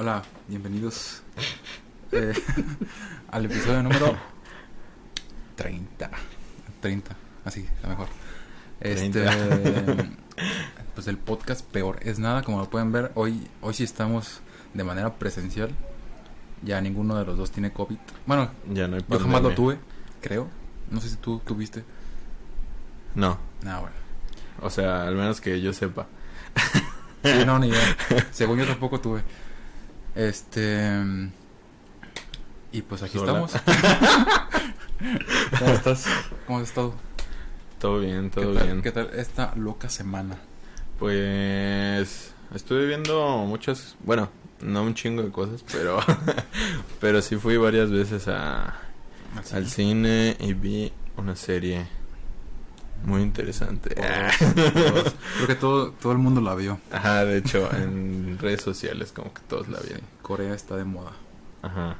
Hola, bienvenidos eh, al episodio número 30. 30, así, la mejor. Este, pues el podcast peor es nada, como lo pueden ver, hoy, hoy sí estamos de manera presencial. Ya ninguno de los dos tiene COVID. Bueno, Ya no hay yo jamás lo tuve, creo. No sé si tú tuviste. No, Ah, bueno. o sea, al menos que yo sepa. Sí, no, ni idea. Según yo tampoco tuve. Este. Y pues aquí Hola. estamos. ¿Cómo estás? ¿Cómo has estado? Todo bien, todo ¿Qué tal, bien. ¿Qué tal esta loca semana? Pues estuve viendo muchas, bueno, no un chingo de cosas, pero pero sí fui varias veces a al cine y vi una serie muy interesante. Todos- Creo que todo, todo el mundo la vio. Ajá, de hecho, en redes sociales como que todos la vieron. Corea está de moda. Ajá.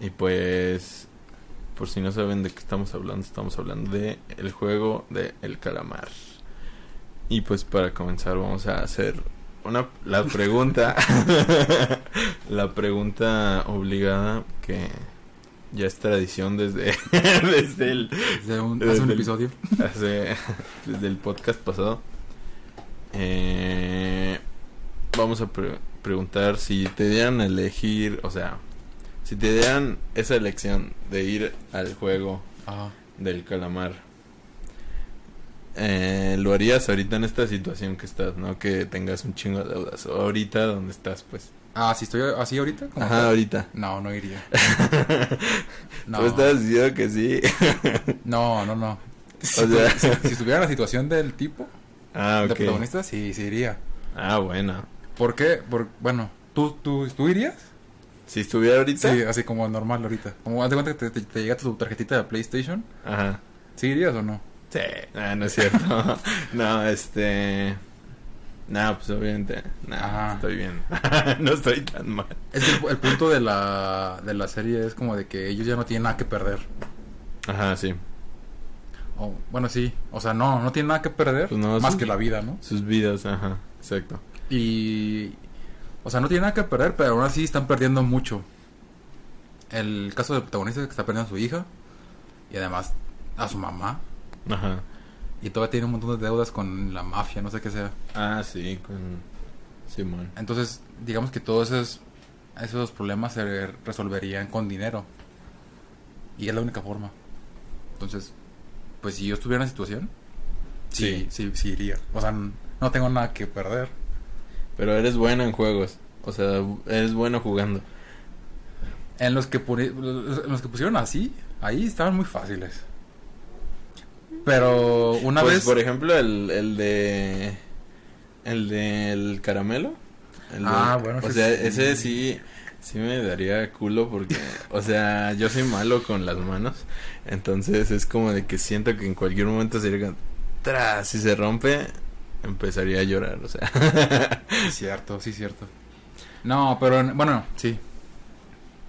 Y pues, por si no saben de qué estamos hablando, estamos hablando de el juego de El Calamar. Y pues para comenzar vamos a hacer una la pregunta la pregunta obligada que ya es tradición desde desde el Desde un, Desde hace un el- episodio. hace desde el podcast pasado. Eh, vamos a pre- preguntar si te dieran a elegir, o sea, si te dieran esa elección de ir al juego Ajá. del calamar, eh, lo harías ahorita en esta situación que estás, ¿no? Que tengas un chingo de deudas. Ahorita donde estás, pues. Ah, si estoy así ahorita. Ajá, tal? ahorita. No, no iría. No, Tú estás diciendo que sí. no, no, no. Si, O sea- si- si estuviera la situación del tipo, ah, de ok. protagonista, sí, sí iría. Ah, bueno. ¿Por qué? Por, bueno, ¿tú, tú, ¿tú irías? Si estuviera ahorita. Sí, así como normal ahorita. Como haz de cuenta que te, te- te llega tu tarjetita de PlayStation. Ajá. ¿Sí irías o no? Sí, ah, no es cierto. no, este. No, pues obviamente. Estoy bien. no estoy tan mal. Es que el, el punto de la, de la serie es como de que ellos ya no tienen nada que perder. Ajá, sí. O, bueno, sí. O sea, no, no tienen nada que perder. Pues no, más que la vida, ¿no? Sus vidas, ajá, exacto. Y... O sea, no tienen nada que perder, pero aún así están perdiendo mucho. El caso del protagonista es que está perdiendo a su hija. Y además a su mamá. Ajá. Y todavía tiene un montón de deudas con la mafia, no sé qué sea. Ah, sí, con Simón. Entonces, digamos que todos esos, esos problemas se resolverían con dinero. Y es la única forma. Entonces, pues si yo estuviera en esa situación, sí, sí, sí, iría. O sea, no tengo nada que perder. Pero eres bueno en juegos. O sea, eres bueno jugando. En los que, poni- en los que pusieron así, ahí estaban muy fáciles. Pero una pues, vez... por ejemplo, el, el de. El del caramelo. El de- Ah, bueno, O sea, sí. ese sí. Sí me daría culo porque, o sea, yo soy malo con las manos, entonces es como de que siento que en cualquier momento sería tras, si se rompe, empezaría a llorar, o sea. Sí, cierto, sí, cierto. No, pero en- bueno, sí.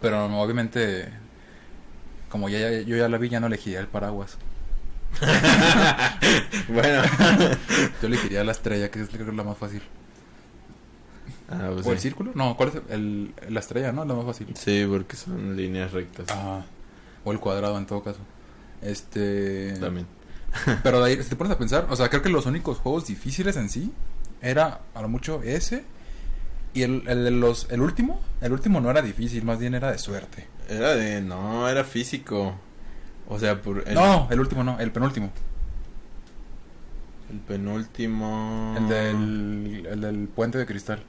Pero no, obviamente, como ya, ya- yo ya la vi, ya no elegiría el paraguas. bueno. Yo elegiría la estrella, que es la más fácil. Ah, pues ¿O el círculo? No, ¿cuál es? El, la estrella, ¿no? La más fácil. Sí, porque son líneas rectas. Ajá. O el cuadrado, en todo caso. Este... También. Pero de ahí, si te pones a pensar, o sea, creo que los únicos juegos difíciles en sí era a lo mucho ese y el, el, de los, el último, el último no era difícil, más bien era de suerte. Era de, no, era físico. O sea, por el, No, el último no, el penúltimo. el penúltimo. El del, el del puente de cristal.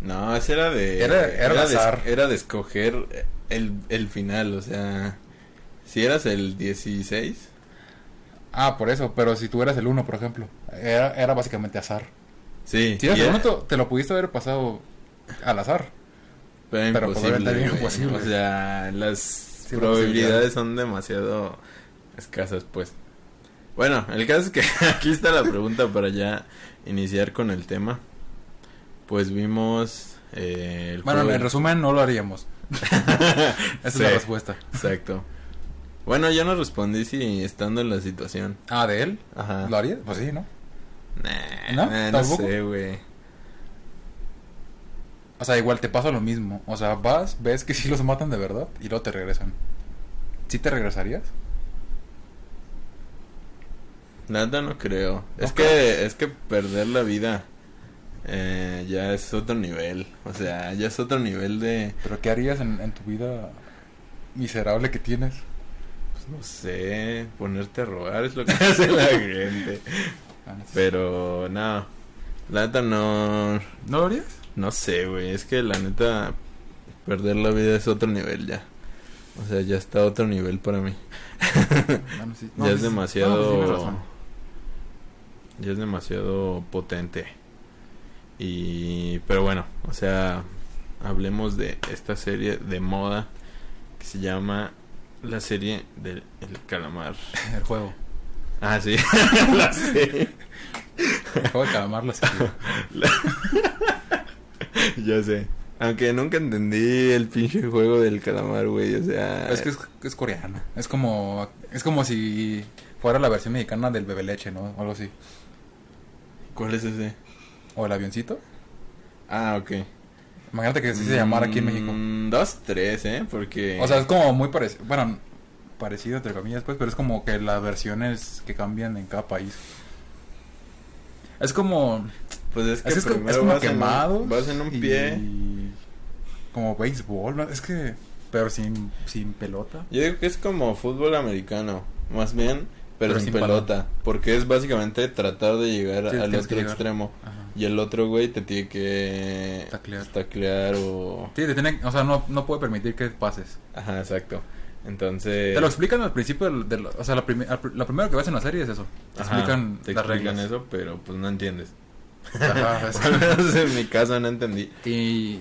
No, ese era de. Era- era de, azar. era de escoger el, el final, o sea. Si eras el 16. Ah, por eso, pero si tú eras el uno, por ejemplo, era, era básicamente azar. Sí, Si eras el era- uno, te, te lo pudiste haber pasado al azar. pero, pero pues, imposible. imposible. O sea, las Probabilidades son demasiado escasas, pues. Bueno, el caso es que aquí está la pregunta para ya iniciar con el tema. Pues vimos. Eh, el Bueno, juego- en resumen, no lo haríamos. Esa es la respuesta. Exacto. Bueno, yo no respondí si estando en la situación. Ah, ¿de él? Ajá. ¿Lo haría? Pues sí, ¿no? Nah, ¿No? nah, no sé, güey. O sea, igual te pasa lo mismo. O sea, vas, ves que sí los matan de verdad y luego te regresan. ¿Sí te regresarías? Nada, no creo. ¿No es que es que perder la vida eh, ya es otro nivel. O sea, ya es otro nivel de... ¿Pero qué harías en, en tu vida miserable que tienes? Pues no sé, ponerte a robar es lo que hace la gente. Ah. Pero no, neta no, ¿No lo harías? No sé, güey. Es que la neta perder la vida es otro nivel ya. O sea, ya está a otro nivel para mí. Bueno, sí. ya es sí, demasiado... No, sí ya es demasiado potente. Y... Pero bueno, o sea, hablemos de esta serie de moda que se llama la serie del el calamar. El juego. Ah, sí, la serie. El juego de calamar la serie. Ya sé. Aunque nunca entendí el pinche juego del calamar, güey. O sea... Es que es, es coreano. Es como, es como si fuera la versión mexicana del bebe leche, ¿no? O algo así. ¿Cuál es ese? O el avioncito. Ah, ok. Imagínate que así se llamara aquí en México. Mm, Dos, tres, ¿eh? Porque... O sea, es como muy parecido. Bueno, parecido entre comillas, pues, pero es como que las versiones que cambian en cada país. Es como. Pues es que Es, que es, primero es como vas en un- quemado. vas en un y- pie. Como béisbol, ¿no? Es que. Pero sin, sin pelota. Yo digo que es como fútbol americano, más bien, pero, Pero sin, pelota. Porque es básicamente tratar de llegar Sí, al otro llegar. extremo. Ajá. Y el otro güey te tiene que Taclear. taclear o... Sí, te tiene, o sea, no, no puede permitir que pases. Ajá, exacto. Entonces... Te lo explican al principio del, del- o sea, la, prime- al pr- lo primero que ves en la serie es eso. Te Ajá, explican te las explican reglas. eso, pero pues no entiendes. Ajá, menos en mi caso no entendí. y,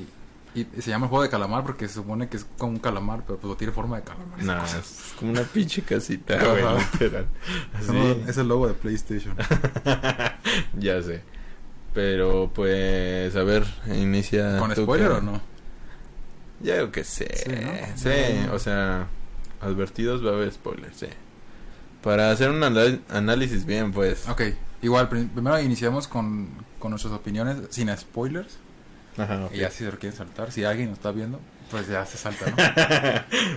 y se llama el juego de calamar porque se supone que es como un calamar, pero pues tiene forma de calamar. No, es como una pinche casita, Ajá. güey, literal. Es Así. como- Es el logo de PlayStation. ya sé. Pero pues, a ver, inicia. ¿Con spoiler que- o no? Ya creo que sé. Sí, Sí, ¿no? o sea, advertidos va a haber spoilers, sí. Para hacer un anal- análisis bien, pues. Ok, igual, prim- primero iniciamos con, con nuestras opiniones sin spoilers. Ajá. Y ya si se lo quieren saltar, si alguien nos está viendo, pues ya se salta, ¿no?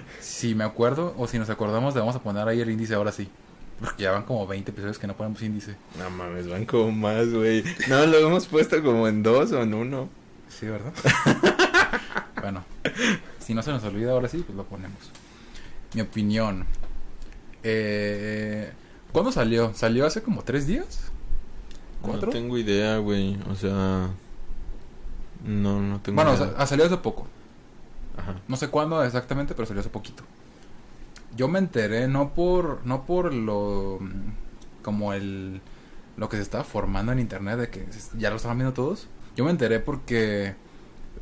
si me acuerdo o si nos acordamos, le vamos a poner ahí el índice ahora sí. Porque ya van como 20 episodios que no ponemos índice. No mames, van como más, güey. No, lo hemos puesto como en dos o en uno. Sí, ¿verdad? bueno, si no se nos olvida ahora sí, pues lo ponemos. Mi opinión. Eh, ¿Cuándo salió? ¿Salió hace como tres días? ¿Cuatro? No tengo idea, güey. O sea. No, no tengo bueno, idea. ah, salió hace poco. Ajá. No sé cuándo exactamente, pero salió hace poquito. Yo me enteré no por no por lo como el lo que se estaba formando en internet de que ya lo estaban viendo todos. Yo me enteré porque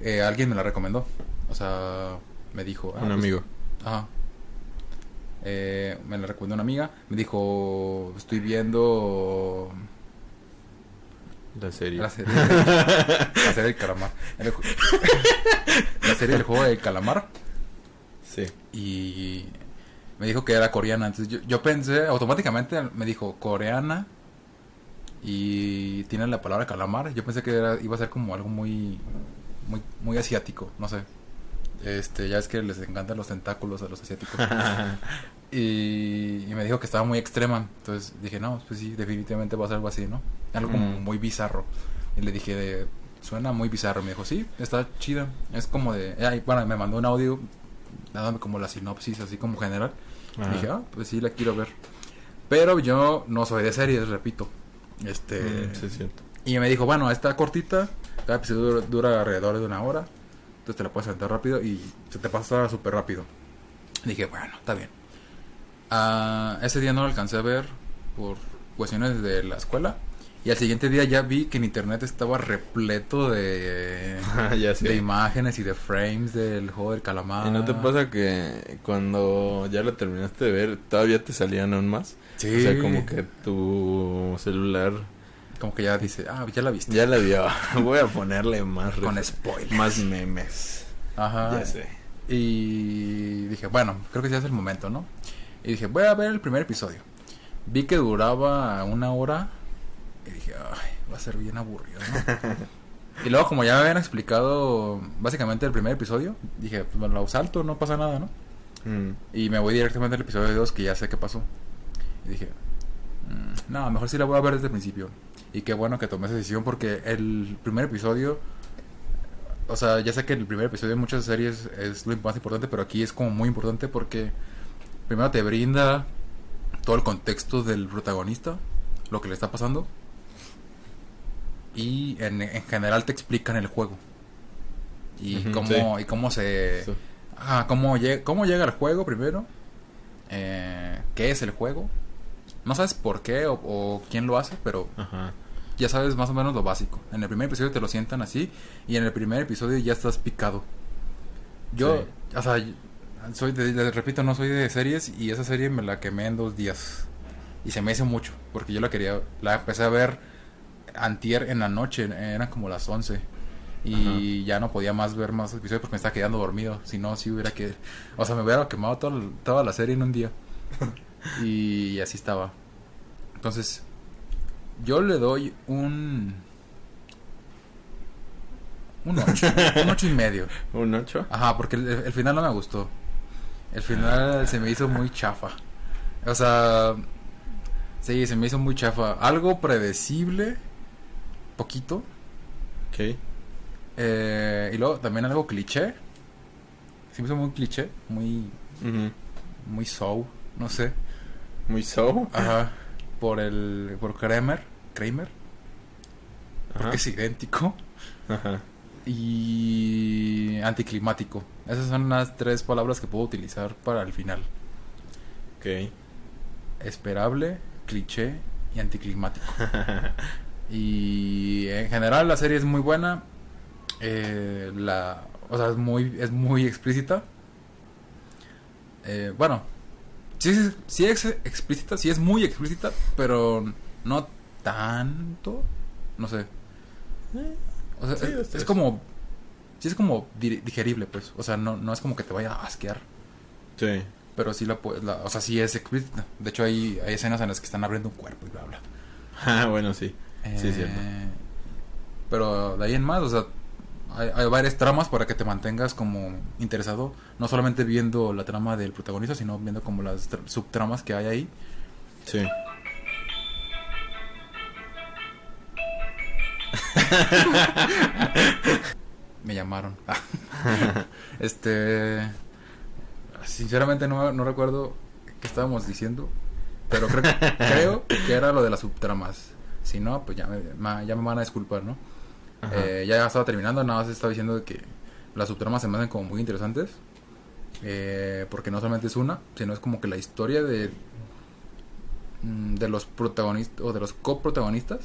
eh, alguien me la recomendó. O sea, me dijo, ah, Un pues, amigo. Ajá. Eh, me la recomendó una amiga. Me dijo, estoy viendo La serie. la serie, la serie del calamar. La serie del juego del calamar. Sí. Y me dijo que era coreana. Entonces yo, yo pensé, automáticamente me dijo coreana. Y tiene la palabra calamar. Yo pensé que era, iba a ser como algo muy, muy, muy asiático. No sé. Este, ya es que les encantan los tentáculos a los asiáticos. Y, y me dijo que estaba muy extrema. Entonces dije, no, pues sí, definitivamente va a ser algo así, ¿no? Algo como Mm. muy bizarro. Y le dije, de, suena muy bizarro. Me dijo, sí, está chida. Es como de. ay, bueno, me mandó un audio dándome como la sinopsis, así como general. Ajá. Y dije, ah, pues sí, la quiero ver. Pero yo no soy de series, repito. Este. Mm, sí, es cierto. Y me dijo, bueno, está cortita, cada episodio dura, dura alrededor de una hora, entonces te la puedes aventar rápido y se te pasa súper rápido. Dije, bueno, está bien. Ah, ese día no lo alcancé a ver por cuestiones de la escuela. Y al siguiente día ya vi que en internet estaba repleto de, ya sé. de imágenes y de frames del juego del calamar. ¿Y no te pasa que cuando ya lo terminaste de ver, todavía te salían aún más? Sí. O sea, como que tu celular Como que ya dice, ah, ya la viste. ya la vio. Voy a ponerle más Con spoilers. más memes. Ajá. Ya sé. Y dije, bueno, creo que ya es el momento, ¿no? Y dije, voy a ver el primer episodio. Vi que duraba una hora. Y dije, ay, va a ser bien aburrido, ¿no? Y luego, como ya me habían explicado básicamente el primer episodio, dije, pues me lo salto, no pasa nada, ¿no? Mm, Y me voy directamente al episodio 2, que ya sé qué pasó. Y dije, "Mm, no, mejor sí la voy a ver desde el principio. Y qué bueno que tomé esa decisión porque el primer episodio, o sea, ya sé que el primer episodio en muchas series es lo más importante, pero aquí es como muy importante porque primero te brinda todo el contexto del protagonista, lo que le está pasando. Y en, en general te explican el juego. Y Ujú, cómo, sí. y cómo se... eso. Ah, ¿cómo, llega, ¿cómo llega el juego primero? Eh, ¿Qué es el juego? No sabes por qué o, o quién lo hace, pero Ajá. ya sabes más o menos lo básico. En el primer episodio te lo sientan así y en el primer episodio ya estás picado. Yo, o sea, soy de, les repito, no soy de series y esa serie me la quemé en dos días. Y se me hizo mucho, porque yo la quería, la empecé a ver antier en la noche, eran como las 11. Y ya no podía más ver más episodios porque me estaba quedando dormido. Si no, si hubiera que... O sea, me hubiera quemado toda, toda la serie en un día. y así estaba. Entonces, yo le doy un... Un 8. un 8 y medio. ¿Un 8? Ajá, porque el, el final no me gustó. El final se me hizo muy chafa. O sea, sí, se me hizo muy chafa. Algo predecible, poquito. Ok. Eh, y luego también algo cliché. Se me hizo muy cliché, muy, muy show, no sé. Muy so. Ajá, por el, por Kramer, Kramer, Ajá. porque es idéntico. Ajá. Y anticlimático. Esas son las tres palabras que puedo utilizar para el final. Ok. esperable, cliché y anticlimático. y en general la serie es muy buena. Eh, la, o sea, es muy, es muy explícita. Eh, bueno, sí, es- sí es explícita, sí es muy explícita, pero no tanto. No sé. O sea, Sí, es, este es como. Sí es como di- digerible, pues. O sea, no, no es como que te vaya a asquear. Sí. Pero sí la puedes, o sea, sí es explícita. De hecho, hay, hay escenas en las que están abriendo un cuerpo y bla, bla. Ah, bueno, sí. Sí, es cierto. Eh, Pero de ahí en más, o sea, hay, hay varias tramas para que te mantengas como interesado. No solamente viendo la trama del protagonista, sino viendo como las tra- subtramas que hay ahí. Sí. Me llamaron. este. Sinceramente no, no recuerdo qué estábamos diciendo. Pero creo, creo que era lo de las subtramas. Si no, pues ya me, ma- ya me van a disculpar, ¿no? Eh, ya estaba terminando, nada más estaba diciendo que las subtramas se me hacen como muy interesantes. Eh, porque no solamente es una, sino es como que la historia de mm, de los protagonistas o de los coprotagonistas.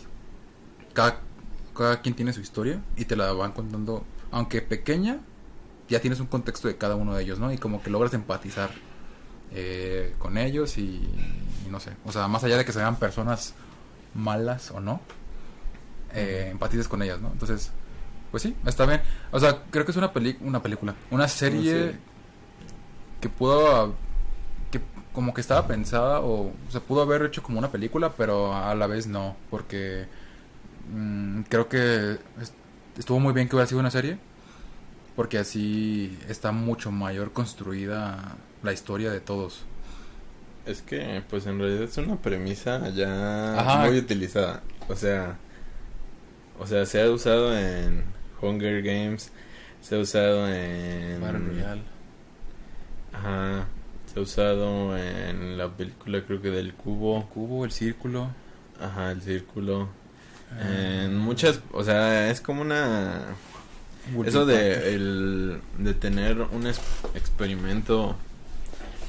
Cada, cada quien tiene su historia y te la van contando, aunque pequeña, ya tienes un contexto de cada uno de ellos, ¿no? Y como que logras empatizar eh, con ellos y no sé, o sea, más allá de que sean personas malas o no, eh, empatices con ellas, ¿no? Entonces, pues sí, está bien. O sea, creo que es una, peli una película, una serie que pudo, que como que estaba pensada o se pudo haber hecho como una película, pero a la vez no, porque mm, creo que es- estuvo muy bien que hubiera sido una serie, porque así está mucho mayor construida la historia de todos. Es que, pues en realidad es una premisa ya Ajá. muy utilizada. O sea, o sea, se ha usado en Hunger Games, se ha usado en. Battle Royale. Ajá. Se ha usado en la película, creo que del cubo. Cubo, el círculo. Ajá, el círculo. eh, En muchas, o sea, es como una. Eso de, el, de tener un experimento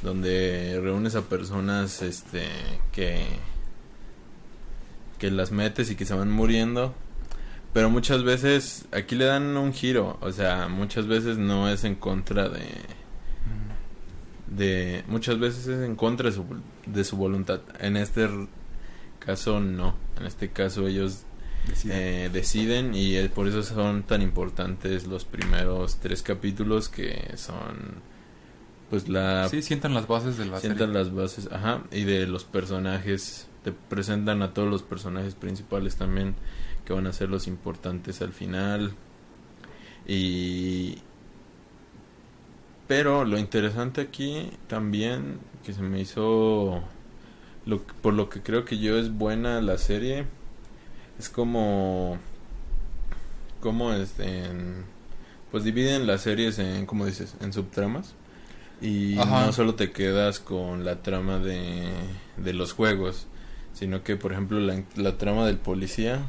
donde reúnes a personas este que que las metes y que se van muriendo pero muchas veces aquí le dan un giro o sea muchas veces no es en contra de de muchas veces es en contra de su, de su voluntad en este caso no en este caso ellos Decide. eh, deciden y eh, por eso son tan importantes los primeros tres capítulos que son pues la sí, sientan las bases de la sientan serie. las bases ajá y de los personajes te presentan a todos los personajes principales también que van a ser los importantes al final. Y pero lo interesante aquí también que se me hizo lo, por lo que creo que yo es buena la serie es como como este pues dividen las series en como dices en subtramas y no solo te quedas con la trama de, de los juegos sino que por ejemplo la, la trama del policía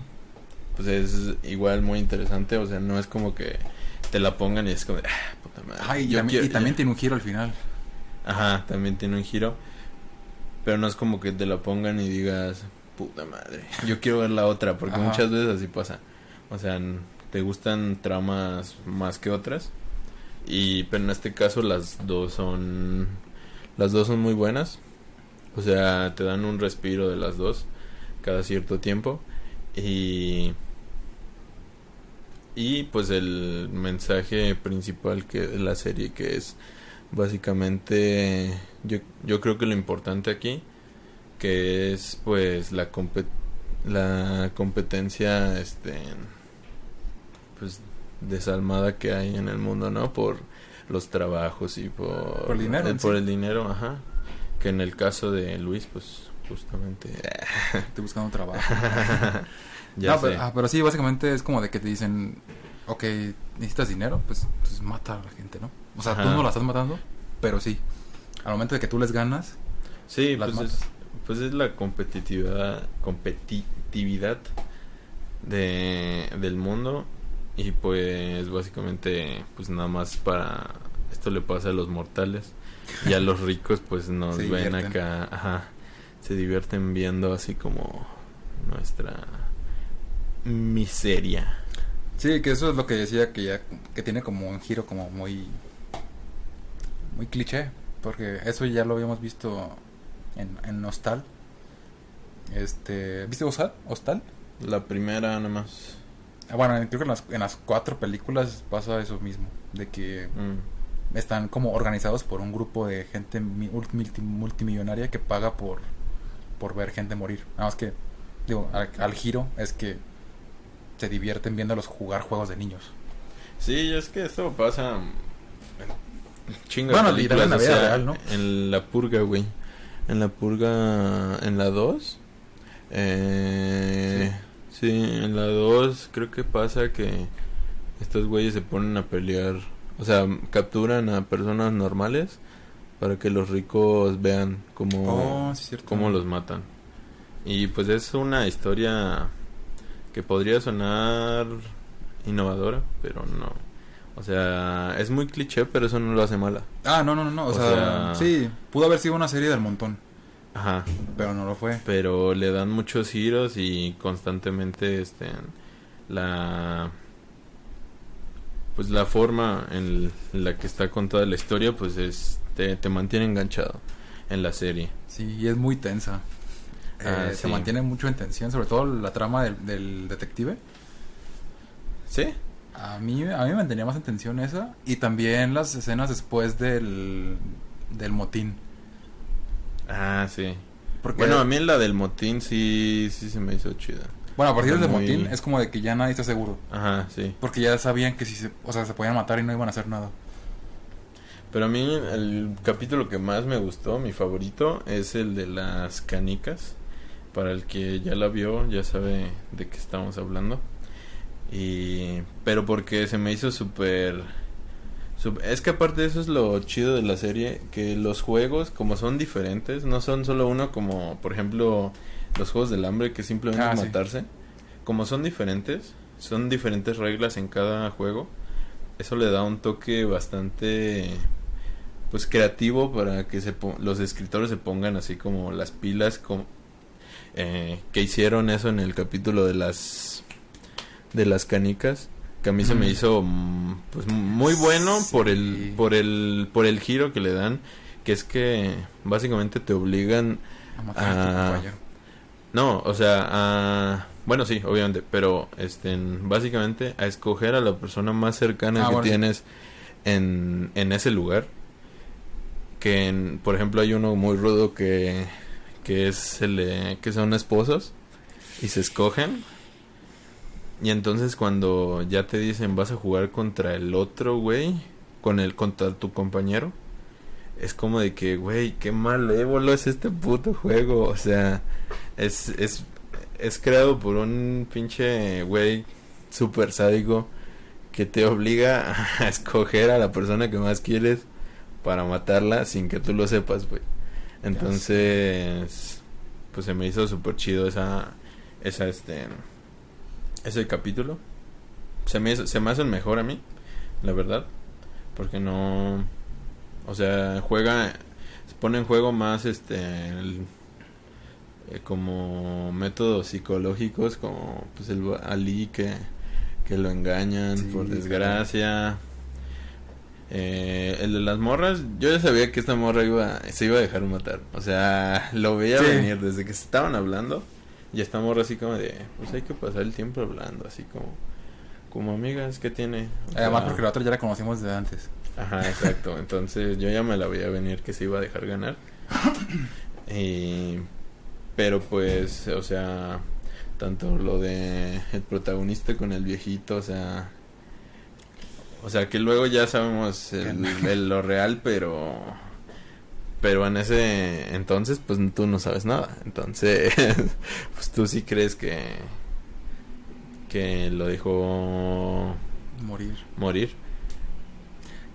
pues es igual muy interesante o sea no es como que te la pongan y es como ah, puta madre. y, también, tiene un giro al final. Ajá también tiene un giro pero no es como que te la pongan y digas puta madre yo quiero ver la otra porque muchas veces así pasa. O sea te gustan tramas más que otras y pero en este caso las dos son las dos son muy buenas. O sea te dan un respiro de las dos cada cierto tiempo y y pues el mensaje principal que de la serie que es básicamente yo, yo creo que lo importante aquí que es pues la la competencia este pues desalmada que hay en el mundo, ¿no? Por los trabajos y por, el dinero. Eh, por el dinero, ajá. Que en el caso de Luis, pues justamente... Te buscando un trabajo. ya Pero, ah, pero sí, básicamente es como de que te dicen, ok, necesitas dinero, pues, pues mata a la gente, ¿no? O sea, tú no la estás matando, pero sí. Al momento de que tú les ganas, sí, pues es, pues es la competitividad, competitividad de, del mundo. Y pues básicamente pues nada más para esto le pasa a los mortales. Y a los ricos pues nos ven acá, ajá, se divierten viendo así como nuestra miseria. Sí, que eso es lo que decía que ya que tiene como un giro como muy muy cliché, porque eso ya lo habíamos visto en, en Hostal. Este, ¿viste Hostal? Hostal? La primera nada más. Ah, bueno, creo que en las, en las cuatro películas pasa eso mismo, de que mm. están como organizados por un grupo de gente multimillonaria que paga por, por ver gente morir. Nada más que, digo, al, giro es que se divierten viéndolos jugar juegos de niños. Sí, es que eso pasa chingo bueno, de en la vida real, ¿no? En la purga, güey. En la purga, en la 2. Eh, Sí, en la 2 creo que pasa que estos güeyes se ponen a pelear, o sea, capturan a personas normales para que los ricos vean cómo, oh, los matan. Y pues es una historia que podría sonar innovadora, pero no. O sea, es muy cliché, pero eso no lo hace mala. Ah, no, no, no. O, sea, sí, pudo haber sido una serie del montón. Ajá. Pero no lo fue. Pero le dan muchos giros y constantemente este la pues la forma en la que está contada la historia pues es te, mantiene enganchado en la serie. Sí, y es muy tensa. Ah, eh, se mantiene mucho en tensión, sobre todo la trama del, del detective. ¿Sí? A mí, a mí me mantenía más en tensión esa. Y también las escenas después del, del motín. Ah, sí. Porque bueno, a mí la del motín sí, sí se me hizo chida. Bueno, a partir del motín es como de que ya nadie está seguro. Ajá, sí. Porque ya sabían que si se, o sea, se podían matar y no iban a hacer nada. Pero a mí el capítulo que más me gustó, mi favorito, es el de las canicas. Para el que ya la vio, ya sabe de qué estamos hablando. Y pero porque se me hizo súper es que aparte de eso es lo chido de la serie, que los juegos como son diferentes, no son solo uno como por ejemplo los juegos del hambre que simplemente ah, matarse, como son diferentes, son diferentes reglas en cada juego, eso le da un toque bastante pues creativo para que se los escritores se pongan así como las pilas como eh, que hicieron eso en el capítulo de las de las canicas que a mí se me hizo mm, pues muy bueno por el por el por el giro que le dan que es que básicamente te obligan a, no o sea a bueno sí obviamente pero este básicamente a escoger a la persona más cercana ah, que tienes en, en ese lugar que por ejemplo hay uno muy rudo que que es el que son esposos y se escogen Y entonces cuando ya te dicen vas a jugar contra el otro, güey, con el contra tu compañero, es como de que, güey, qué malévolo es este puto juego. O sea, es, es, es creado por un pinche güey super sádico que te obliga a escoger a la persona que más quieres para matarla sin que tú lo sepas, güey. Entonces, pues se me hizo súper chido esa, esa, este, ese capítulo. Se me, se me hace mejor a mí, la verdad. Porque no, o sea, juega, se pone en juego más, este, el, eh, como métodos psicológicos, como pues el Ali que, que lo engañan, por desgracia. Eh, el de las morras, yo ya sabía que esta morra iba, se iba a dejar matar. O sea, lo veía venir desde que se estaban hablando. Y esta morra así como de, pues hay que pasar el tiempo hablando, así como, como amigas, ¿qué tiene? Además porque la otra ya la conocimos desde antes. Ajá, exacto. Entonces yo ya me la veía venir que se iba a dejar ganar. Y, pero pues, o sea, tanto lo de el protagonista con el viejito, o sea, o sea que luego ya sabemos el, lo real, pero pero en ese entonces pues tú no sabes nada, entonces pues tú sí crees que que lo dejó morir. Morir.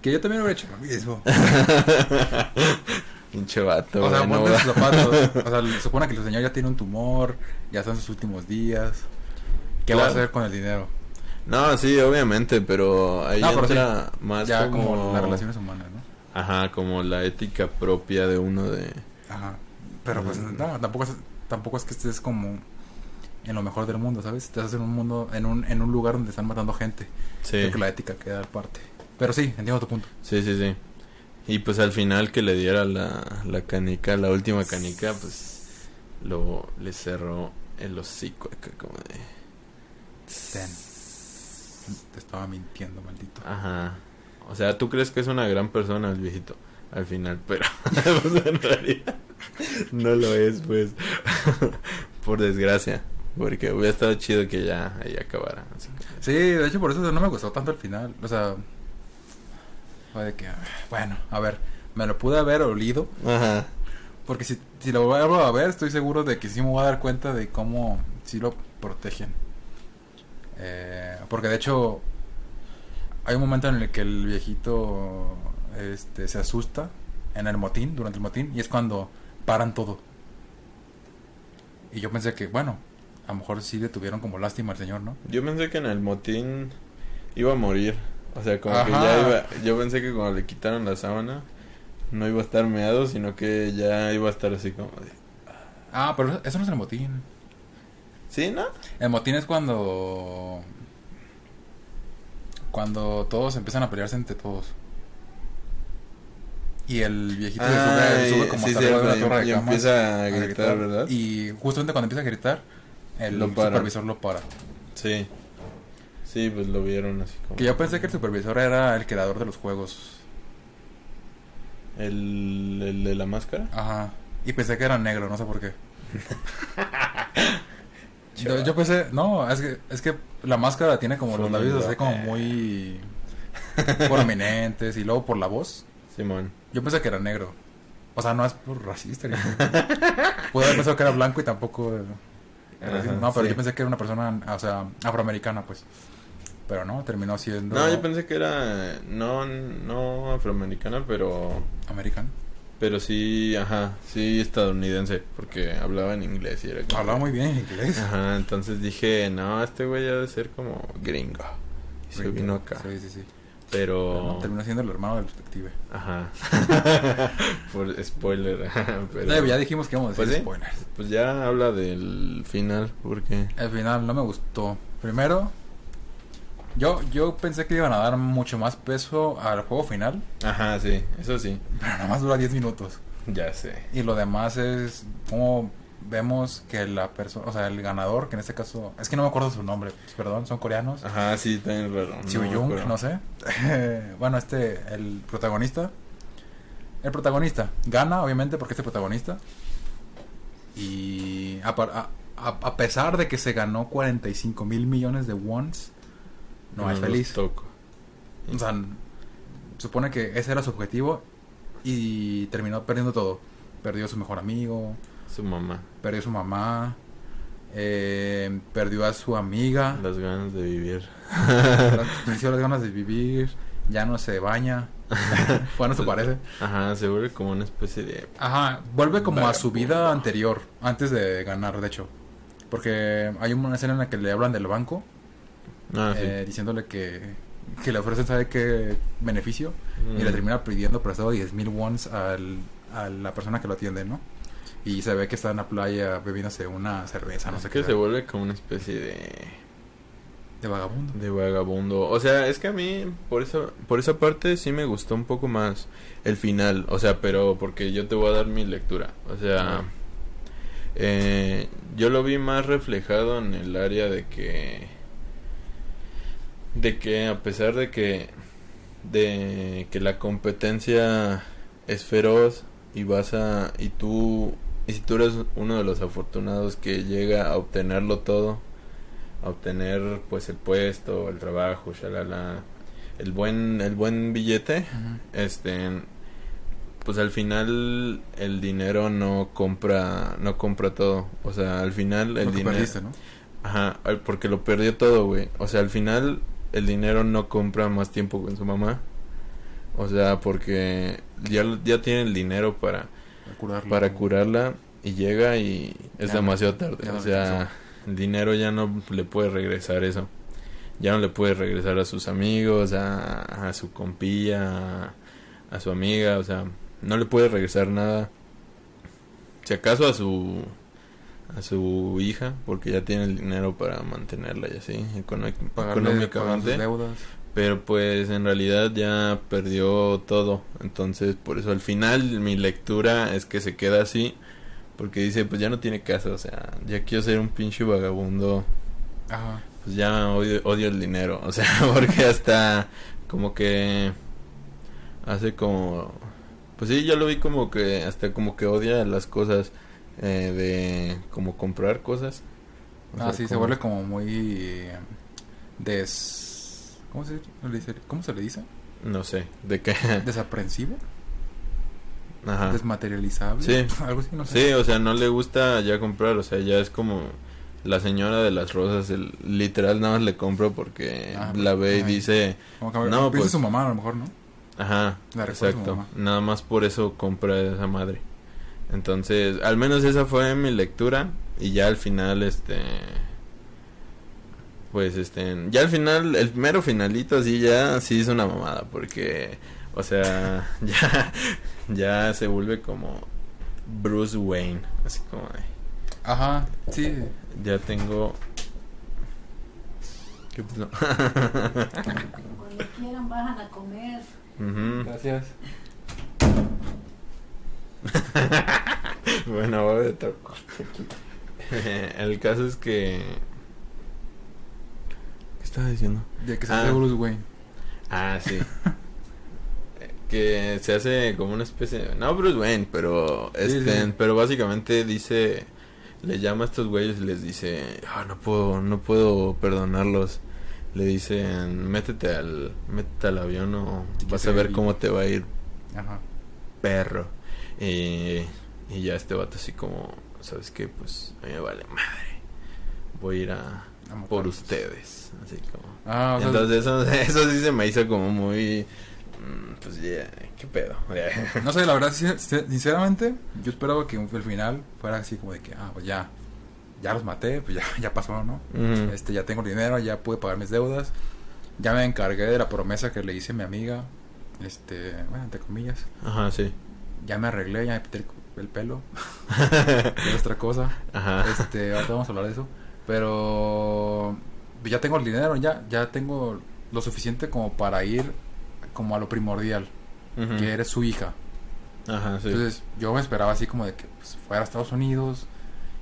Que yo también hubiera hecho lo mismo. Pinche vato. O sea, bueno, sus zapatos. O sea, supone que el señor ya tiene un tumor, ya están sus últimos días. ¿Qué va a hacer con el dinero? No, sí, obviamente, pero ahí entra más ya como... las relaciones humanas, ¿no? Ajá, como la ética propia de uno de... Ajá. Pero pues no, tampoco es, tampoco es que estés como en lo mejor del mundo, ¿sabes? Estás en un mundo, en un, en un lugar donde están matando gente. Sí. Creo que la ética queda aparte. Pero sí, entiendo tu punto. Sí, sí, sí. Y pues al final que le diera la, la canica, la última canica, pues lo le cerró el hocico acá como de... Ten. Te estaba mintiendo, maldito. Ajá. O sea, tú crees que es una gran persona el viejito al final, pero pues, en realidad no lo es, pues. por desgracia. Porque hubiera estado chido que ya ahí acabara. Sí, de hecho por eso no me gustó tanto el final. O sea, de que, bueno, a ver, me lo pude haber olido. Ajá. Porque si, si lo vuelvo a ver, estoy seguro de que sí me voy a dar cuenta de cómo sí lo protegen. Eh, porque de hecho, hay un momento en el que el viejito este, se asusta en el motín, durante el motín, y es cuando paran todo. Y yo pensé que, bueno, a lo mejor sí le tuvieron como lástima al señor, ¿no? Yo pensé que en el motín iba a morir. O sea, como que ya iba. Yo pensé que cuando le quitaron la sábana, no iba a estar meado, sino que ya iba a estar así como de. Ah, pero eso no es el motín. ¿Sí, no? El motín es cuando. Cuando todos empiezan a pelearse entre todos. Y el viejito se sube, como hasta arriba de la torre de y empieza a gritar, ¿verdad? Y justamente cuando empieza a gritar, el supervisor lo para. Sí. Sí, pues lo vieron así como... Que yo pensé que el supervisor era el creador de los juegos. ¿El, el de la máscara? Ajá. Y pensé que era negro, no sé por qué. yo, pensé, no, es que, es que la máscara tiene como los labios así como muy prominentes y luego por la voz. Simón. Yo pensé que era negro. O sea, no es por racista. Pude haber pensado que era blanco y tampoco... no, pero yo pensé que era una persona, o sea, afroamericana, pues pero no, terminó siendo... No, yo pensé que era no, no afroamericana, pero... ¿Americana? Pero sí, ajá, sí estadounidense, porque hablaba en inglés y era Hablaba muy bien inglés. Ajá, entonces dije, no, este güey debe ser como gringo. Y se vino acá. Sí, sí, sí. Pero... terminó siendo el hermano del detective. Ajá. Por spoiler. pero... Ya dijimos que íbamos a decir pues, spoilers. Pues ya habla del final, porque... El final no me gustó. Primero, yo, yo pensé que iban a dar mucho más peso al juego final. Ajá, sí, eso sí. Pero nada más dura 10 minutos. Ya sé. Y lo demás es como vemos que la persona, o sea, el ganador, que en este caso, es que no me acuerdo su nombre, perdón, son coreanos. Ajá, sí, también raro. No, no sé. bueno, este, el protagonista. El protagonista gana, obviamente, porque es el protagonista. Y a, a pesar de que se ganó 45 mil millones de wons, no, es feliz. toco. O sea, supone que ese era su objetivo y terminó perdiendo todo. Perdió a su mejor amigo, Su mamá. perdió a su mamá, eh, perdió a su amiga, Las ganas de vivir. perdió las ganas de vivir, ya no se baña. bueno, eso parece. Ajá, se vuelve como una especie de... Ajá, vuelve como a su vida anterior, antes de ganar, de hecho. Porque hay una escena en la que le hablan del banco, Ah, sí. eh, diciéndole que, que le ofrecen, ¿sabe qué beneficio? Y le Mm. termina pidiendo prestado 10 mil wons al, a la persona que lo atiende, ¿no? Y se ve que está en la playa bebiéndose una cerveza, no Es sé que qué. se vuelve como una especie de... De vagabundo. De vagabundo. O sea, es que a mí, por eso, por esa parte sí me gustó un poco más el final. O sea, pero porque yo te voy a dar mi lectura. O sea, eh, yo lo vi más reflejado en el área de que, de que a pesar de que, de que la competencia es feroz y vas a, y tú, y si tú eres uno de los afortunados que llega a obtenerlo todo, a obtener pues el puesto, el trabajo, shalala, el buen el buen billete, este pues al final el dinero no compra no compra todo, o sea, al final el dinero perdiste, ¿no? Ajá, porque lo perdió todo, güey. O sea, al final el dinero no compra más tiempo con su mamá. O sea, porque ya ya tiene el dinero para Para curarlo. para curarla y llega y es Ya demasiado tarde. o sea, el dinero ya no le puede regresar eso. Ya no le puede regresar a sus amigos, a, a su compilla, a, a su amiga, o sea, no le puede regresar nada. Si acaso a su a su hija, porque ya tiene el dinero para mantenerla y así, económicamente. Pero pues en realidad ya perdió todo. Entonces por eso al final mi lectura es que se queda así. Porque dice, pues ya no tiene caso. O sea, ya quiero ser un pinche vagabundo. Ajá. Pues ya odio, odio el dinero. O sea, porque hasta como que hace como... Pues sí, yo lo vi como que hasta como que odia las cosas eh, de como comprar cosas. O Ah, sea, sí, se como- vuelve como muy eh, des... ¿Cómo se, le dice? ¿Cómo se le dice? No sé, de qué. ¿Desaprensivo? Ajá. ¿Desmaterializable? Sí. Algo así, no sé. Sí, o sea, no le gusta ya comprar, o sea, ya es como la señora de las rosas, el, literal nada más le compro porque Ah, la ve y ay. dice, Como que No, pues- su mamá a lo mejor, ¿no? ajá, La exacto, nada más por eso compra esa madre. Entonces, al menos esa fue mi lectura y ya al final, este, pues, este, ya al final, el mero finalito así ya sí es una mamada porque, o sea, ya, ya se vuelve como Bruce Wayne, así como de, Ajá, sí. Ya tengo. ¿Qué pasó? Cuando quieran bajan a comer. Gracias. Bueno, voy a aquí. El caso es que. ¿Qué estaba diciendo? De que se Ah. hace Bruce Wayne. Ah, sí. que se hace como una especie de... No Bruce Wayne, pero... Sí, Este, sí. Pero básicamente dice... Le llama a estos güeyes y les dice... "Ah, no puedo, no puedo perdonarlos. Le dicen... Métete al, métete al avión o vas a ver cómo te va a ir, Ajá. perro. Y, y ya este vato así como... ¿Sabes qué? Pues a mí me vale madre. Voy a ir a... Por ustedes. Así como... Ah, o sea, Entonces eso, eso sí se me hizo como muy... mm, Pues ya, ¿qué pedo? no sé, la verdad, sin- sin- sinceramente, yo esperaba que el final fuera así como de que, ah, pues ya, ya los maté, pues ya, ya pasó, ¿no? Este, ya tengo dinero, ya pude pagar mis deudas, ya me encargué de la promesa que le hice a mi amiga, este, bueno, entre comillas, Ajá, sí. Ya me arreglé, ya me pinté el, el pelo, es otra cosa, Ajá. este, ahorita vamos a hablar de eso, pero ya tengo el dinero, ya, ya tengo lo suficiente como para ir como a lo primordial, que eres su hija. Ajá, sí. Entonces yo me esperaba así como de que pues, fuera a Estados Unidos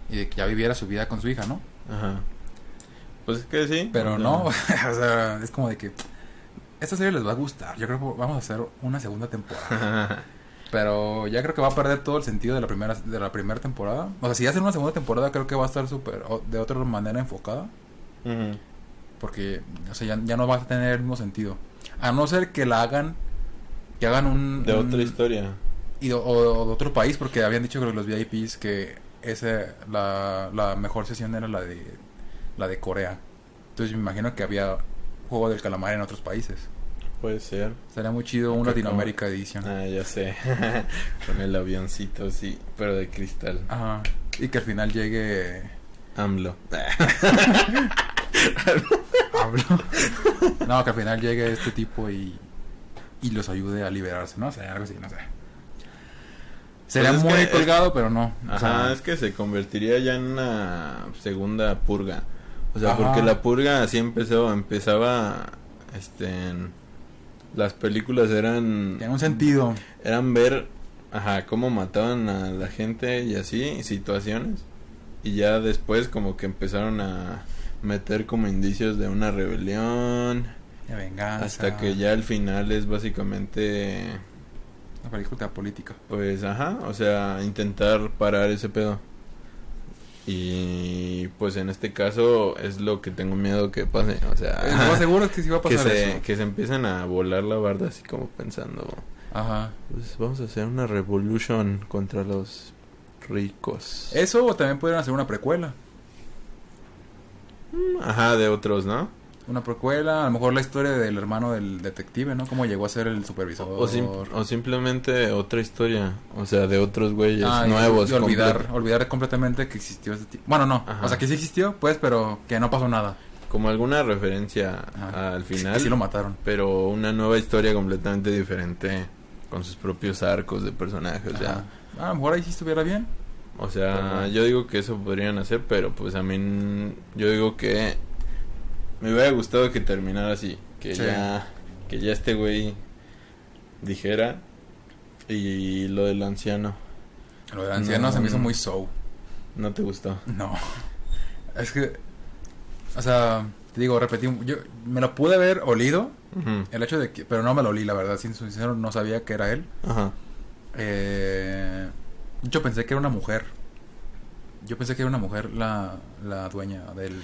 y de que ya viviera su vida con su hija, ¿no? Ajá. Pues es que sí. Pero no, o sea, es como de que esta serie les va a gustar. Yo creo que vamos a hacer una segunda temporada. Pero ya creo que va a perder todo el sentido de la primera de la primera temporada. O sea, si hacen una segunda temporada, creo que va a estar súper de otra manera enfocada. Porque, o sea, ya, ya no va a tener el mismo sentido. A no ser que la hagan, que hagan un... De un- otra historia. y, o, o de otro país, porque habían dicho que los VIPs que ese, la, la mejor sesión era la de, la de Corea. Entonces me imagino que había juego del calamar en otros países. Puede ser. Sería muy chido un Latinoamérica edition. Ah, ya sé. Con el avioncito, sí. Pero de cristal. Ajá. Y que al final llegue... AMLO. Hablo. no, que al final llegue este tipo y, y los ayude a liberarse, ¿no? O sea, algo así, no sé. Sería Pues es muy que- colgado, pero no. O Ajá, sea, es que se convertiría ya en una segunda purga. O sea, Ajá. porque la purga así empezó, empezaba, este, en- las películas eran, tiene un sentido. eran ver, ajá, cómo mataban a la gente y así, situaciones. Y ya después como que empezaron a meter como indicios de una rebelión, De venganza. hasta que ya al final es básicamente, Una película política. pues, ajá, o sea, intentar parar ese pedo. Y pues en este caso es lo que tengo miedo que pase, o sea, Lo más seguro es que sí va a que pasar se, eso. que se empiecen a volar la barda así como pensando, Ajá. pues vamos a hacer una revolution contra los ricos. Eso o también podrían hacer una precuela. Ajá, de otros, ¿no? Una precuela, a lo mejor la historia del hermano del detective, ¿no? Cómo llegó a ser el supervisor. O, sim- o simplemente otra historia, o sea, de otros güeyes Ah, nuevos. y olvidar, olvidar completamente que existió ese tipo. Bueno, no. Ajá. O sea, que sí existió, pues, pero que no pasó nada. Como alguna referencia Ajá. al final. Que sí lo mataron. pero una nueva historia completamente diferente con sus propios arcos de personajes, o sea. Ah, a lo mejor ahí sí estuviera bien. o sea, Pero- yo digo que eso podrían hacer, pero pues a mí yo digo que me hubiera gustado que terminara así, que Sí. ya que ya este güey dijera y lo del anciano, Lo del anciano No, se me hizo muy so. ¿no te gustó? No. Es que. O sea, te digo, repetí. Yo me lo pude haber olido. El hecho de que. Pero no me lo olí, la verdad. Sin sincero, no sabía que era él. Ajá. Eh, yo pensé que era una mujer. Yo pensé que era una mujer la, la dueña del...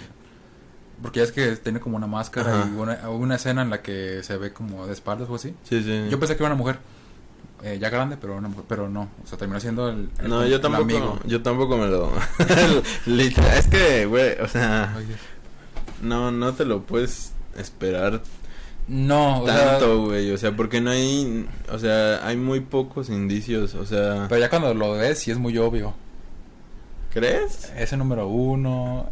Porque ya es que tiene como una máscara Ajá. y una, una escena en la que se ve como de espaldas o así. Sí, sí. Yo pensé que era una mujer. Eh, ya grande, pero mujer, pero no. O sea, terminó siendo el, el- no, yo tampoco, amigo. yo tampoco me lo literal, es que güey, o sea. No, no te lo puedes esperar No, o tanto, güey. O sea, porque no hay. O sea, hay muy pocos indicios. O sea, pero ya cuando lo ves sí es muy obvio. ¿crees? Ese número uno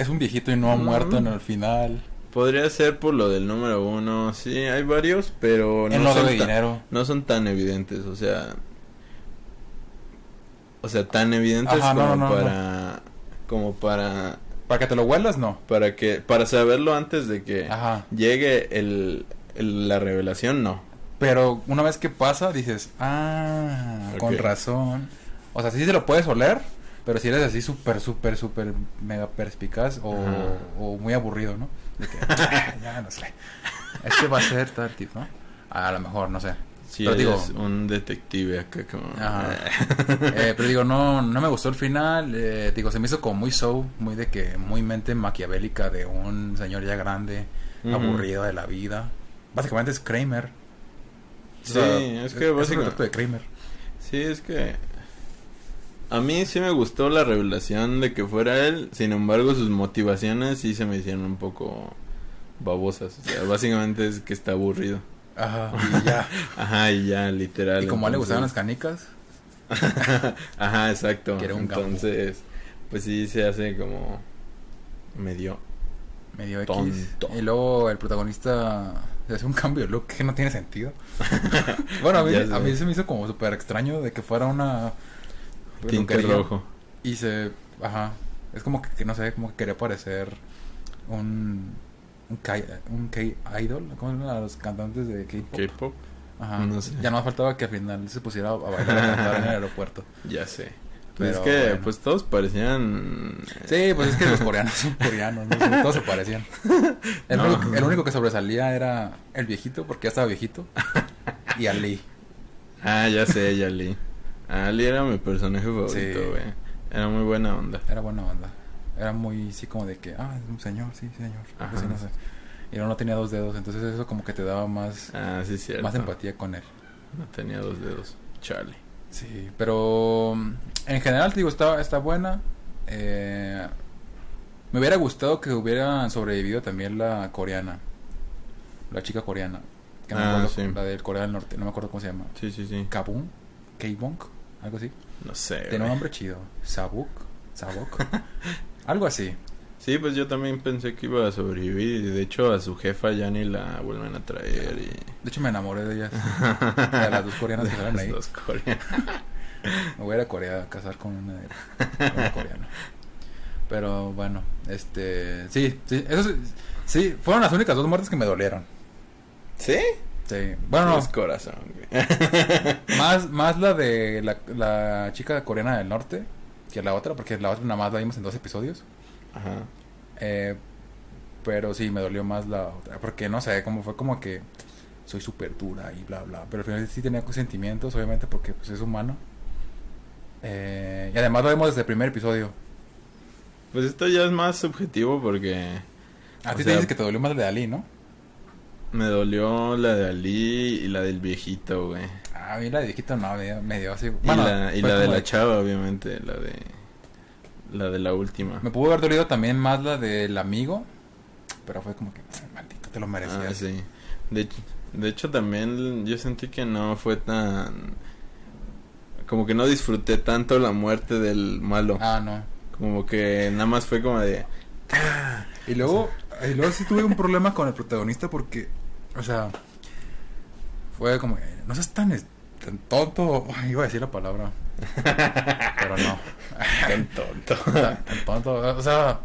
es un viejito y no ha Mm. muerto en el final. Podría ser por lo del número uno. Sí, hay varios, pero no, no son debe ta- dinero. no son tan evidentes. O sea. O sea, tan evidentes Ajá, no, como no, no, para. Como para. Para que te lo huelas, no. Para que. Para saberlo antes de que Ajá. llegue el, el- la revelación, no. Pero una vez que pasa, dices, ah, con Ok. razón. O sea, sí se lo puedes oler, pero si eres así súper, súper, súper mega perspicaz o, o muy aburrido, ¿no? De que, "Ah, ya no sé. Este va a ser tal tipo, ¿no? A lo mejor, no sé. Si Pero digo- un detective acá como... Ajá. Eh, pero digo, no, no me gustó el final. eh, digo, se me hizo como muy show, muy de que, muy mente maquiavélica de un señor ya grande, Ujú. aburrido de la vida. Básicamente es Kramer. Sí, es que básicamente- retrato de Kramer. Sí, es que a mí sí me gustó la revelación de que fuera él, sin embargo sus motivaciones sí se me hicieron un poco babosas, o sea, básicamente es que está aburrido. Ajá, y ya. Ajá, y ya, literal. Y como a él le gustaban las entonces- canicas, Ajá, exacto. Que era un entonces, pues sí se hace como medio medio X. Tonto. Y luego el protagonista se hace un cambio de look que no tiene sentido. bueno, a mí, a mí se me hizo como súper extraño de que fuera una... tinte rojo. Y se... Ajá. Es como que, no sé, como que quería parecer un... Un K, un K-idol, ¿cómo se llaman los cantantes de K-pop? K-pop, Ajá. no sé. Ya no faltaba que al final se pusiera a bailar a cantar en el aeropuerto. ya sé. Pero es que bueno. pues todos parecían Sí, pues es que los coreanos son coreanos, ¿no? todos se parecían. El, No. único, el único que sobresalía era el viejito, porque ya estaba viejito, y Ali. Ah, ya sé, Yali. Ali era mi personaje favorito, Sí. güey. Era muy buena onda. Era buena onda. Era muy, sí, como de que, ah, es un señor, sí, señor. así, no sé. Y no tenía dos dedos, entonces eso como que te daba más, Ah, sí, cierto. más empatía con él. No tenía dos dedos. Charlie. Sí, pero mm, en general, te digo, está, está buena. Eh, me hubiera gustado que hubiera sobrevivido también la coreana. La chica coreana. Que no me Ah, acuerdo, sí. La del Corea del Norte, no me acuerdo cómo se llama. Sí, sí, sí. Kabung, K-Bong, algo así. No sé. Tiene un nombre chido. Sabuk, Sabuk. algo así. Sí, pues yo también pensé que iba a sobrevivir. Y de hecho, a su jefa ya ni la vuelven a traer. Y... De hecho, me enamoré de ellas. De las dos coreanas que salen Las ahí. dos coreanas. Me voy a ir a Corea a casar con una, de- una coreana. Pero bueno, este. Sí, sí, eso sí, sí, fueron las únicas dos muertes que me dolieron. ¿Sí? Sí. Bueno, Es corazón, güey. más, más la de la, la chica coreana del norte que la otra, porque la otra nada más la vimos en dos episodios. Ajá. Eh, pero sí, me dolió más la otra. Porque no sé, como fue como que soy súper dura y bla, bla. Pero al final sí tenía sentimientos, obviamente, porque pues es humano. Eh, y además lo vemos desde el primer episodio. Pues esto ya es más subjetivo porque A ti te dices que te dolió más la de Ali, ¿no? Me dolió la de Ali y la del viejito, güey. A mí la de viejito no, me dio, así. Y la, y la de la chava, obviamente, la de la de la última. Me pudo haber dolido también más la del amigo. Pero fue como que, "Ay, maldito, te lo merecías. Ah, sí. De, hecho- de hecho, también yo sentí que no fue tan... Como que no disfruté tanto la muerte del malo. Ah, no. Como que nada más fue como de... Y luego, y luego sí tuve un problema con el protagonista porque, o sea, fue como, no seas tan, tan tonto. Ay, Iba a decir la palabra, pero no. Tan tonto. tan, tan tonto. O sea,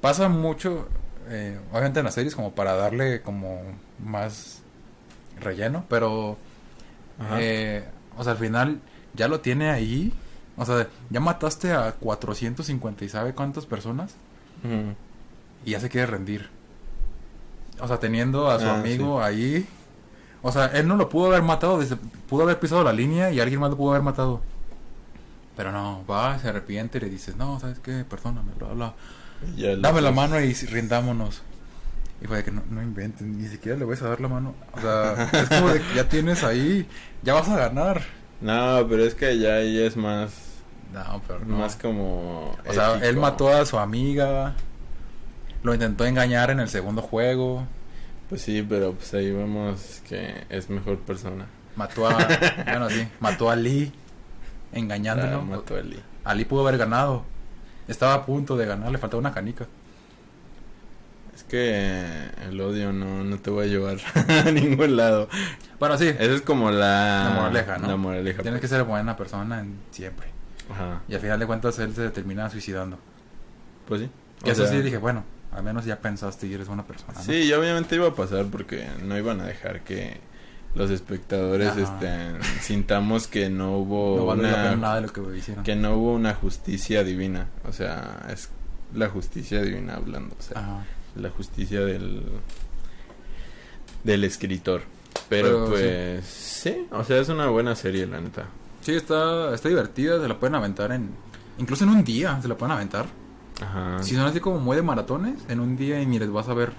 pasa mucho, eh, obviamente en las series, como para darle como más relleno, pero, eh, o sea, al final ya lo tiene ahí. O sea, ya mataste a 450 y sabe cuántas personas y ya se quiere rendir. O sea, teniendo a su Ah, amigo ahí. O sea, él no lo pudo haber matado, desde, pudo haber pisado la línea y alguien más lo pudo haber matado. Pero no, va, se arrepiente y le dices, no, ¿sabes qué? Perdóname, bla, bla. Dame la mano y rindámonos. Y fue de que no, no inventen, ni siquiera le vas a dar la mano. O sea, es como de que ya tienes ahí, ya vas a ganar. No, pero es que ya ahí es más... No, pero no. Más como... O sea, él mató a su amiga. Lo intentó engañar en el segundo juego. Pues sí, pero pues ahí vemos que es mejor persona. Mató a. bueno, sí. Mató a Lee. Engañándolo. Ah, mató a Lee. Ali pudo haber ganado. Estaba a punto de ganar, le faltaba una canica. Es que el odio no, no te va a llevar a ningún lado. Bueno, sí. Esa es como la... La moraleja, ¿no? La moraleja. Tienes que ser buena persona en- siempre. Ajá. Y al final de cuentas él se termina suicidando. Pues sí. O eso sea, sí dije, bueno, al menos ya pensaste y eres buena persona. ¿no? Sí, y obviamente iba a pasar porque no iban a dejar que los espectadores Ajá. este, sintamos que no hubo No vale una, nada de lo que hicieron. que no hubo una justicia divina. O sea, es la justicia divina hablando. O sea, Ajá. la justicia del del escritor. Pero, Pero, pues sí. o sea, es una buena serie, la neta. Sí, está, está divertida, se la pueden aventar en... Incluso en un día se la pueden aventar. Ajá. Si son así como muy de maratones, en un día y ni les vas a ver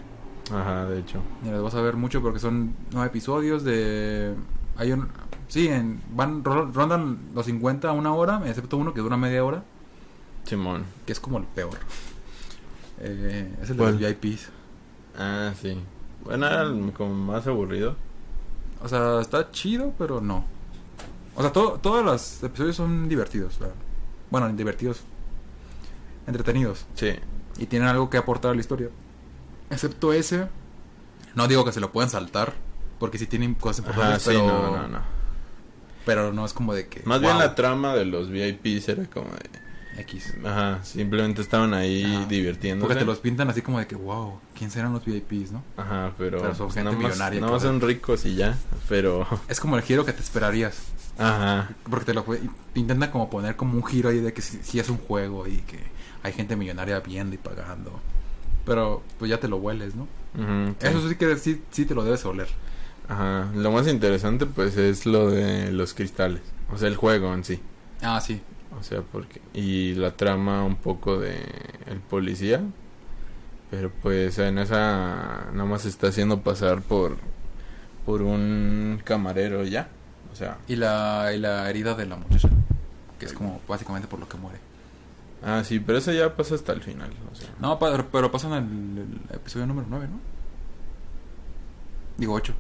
Ajá, de hecho. Ni les vas a ver mucho porque son nueve episodios de... Hay un... Sí, en, van, ro- rondan los 50 a una hora, excepto uno que dura media hora, Simón. que es como el peor. Eh, es el de los VIPs. Ah, sí. Bueno, era el como más aburrido. O sea, está chido, pero no. O sea, todo, todos los episodios son divertidos. la- Bueno, divertidos. Entretenidos. Sí. Y tienen algo que aportar a la historia. Excepto ese. No digo que se lo puedan saltar. Porque sí tienen cosas Ajá, importantes, sí, pero, no, no, no. pero no es como de que... Más bien la trama de los VIPs era como de... X. Ajá, simplemente estaban ahí Ajá. divirtiéndose. Porque te los pintan así como de que, wow, ¿quién serán los VIPs, no? Ajá, pero... Pero son gente millonaria nada más que- son ricos y ya, pero... Es como el giro que te esperarías. Ajá. Porque te lo jue- intentan como poner como un giro ahí de que sí es un juego y que hay gente millonaria viendo y pagando. Pero pues ya te lo hueles, ¿no? sí. Eso sí que sí, sí te lo debes oler. Ajá, lo más interesante pues es lo de los cristales, o sea, el juego en sí. Ah, sí. O sea, porque y la trama un poco de el policía, pero pues en esa nada más se está haciendo pasar por por un camarero ya, o sea, Y la, y la herida de la muchacha. Que es como básicamente por lo que muere. Ah sí, pero eso ya pasa hasta el final, o sea. No, pa- pero pasa en el, el episodio número 9, ¿no? Digo 8.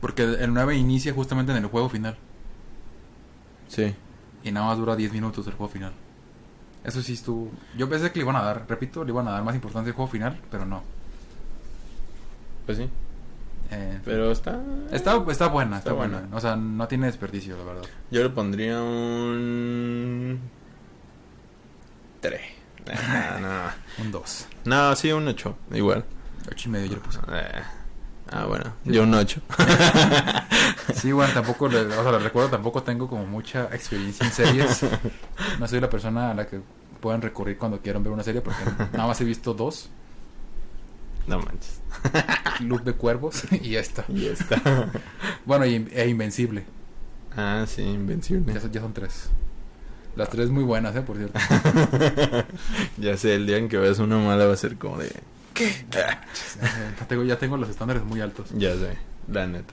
Porque el 9 inicia justamente en el juego final. Sí. Y nada más dura 10 minutos el juego final. Eso sí estuvo... Yo pensé que le iban a dar, repito, le iban a dar más importancia al juego final, pero no. Pues sí, Eh, pero está está, está buena, está, Está buena. buena. O sea, no tiene desperdicio, la verdad. Yo le pondría un 3. no. Un 2. No, sí, un 8, igual. 8 y medio yo le puse. Eh, Ah, bueno, yo un 8. Sí, bueno, tampoco, le, o sea, les recuerdo, tampoco tengo como mucha experiencia en series. No soy la persona a la que puedan recurrir cuando quieran ver una serie porque nada más he visto dos. No manches. Club de Cuervos y esta. Y está. Bueno, y, e Invencible. Ah, sí, invencible. Ya son tres. Las tres muy buenas, ¿eh? Por cierto. ya sé, el día en que veas una mala va a ser como de... Ya tengo, ya tengo los estándares muy altos. Ya sé, la neta.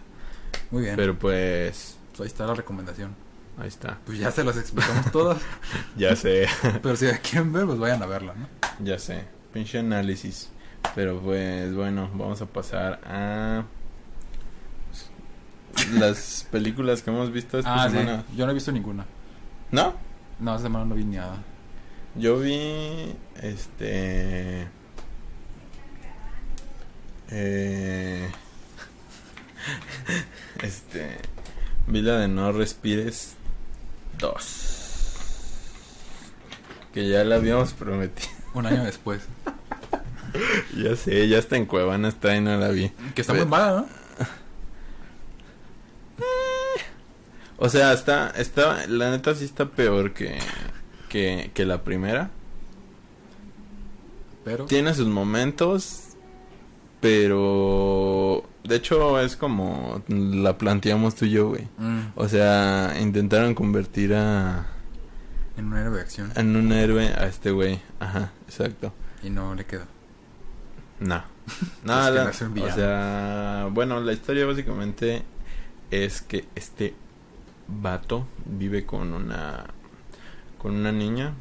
Muy bien. Pero pues... Pues ahí está la recomendación. Ahí está. Pues ya se las explicamos todas. Ya sé, Pero si quieren ver, pues vayan a verla, ¿no? ya sé. Pinche análisis. Pero pues bueno, vamos a pasar a... Las películas que hemos visto esta Ah, sí. Yo no he visto ninguna. ¿No? No, esta semana no vi nada. Yo vi este eh, este vi la de No respires 2 que ya la habíamos prometido. Un año después. ya sé, ya está en Cuevana está y no la vi. Que está muy mala, ¿no? O sea, está está la neta sí está peor que que que la primera. Pero. Tiene sus momentos, pero de hecho es como la planteamos tú y yo, güey. Mm, O sea, intentaron convertir a en un héroe de acción. en un héroe a este güey. Ajá, exacto. Y no le queda. No. Nada. o sea, bueno, la historia básicamente es que este vato vive con una con una niña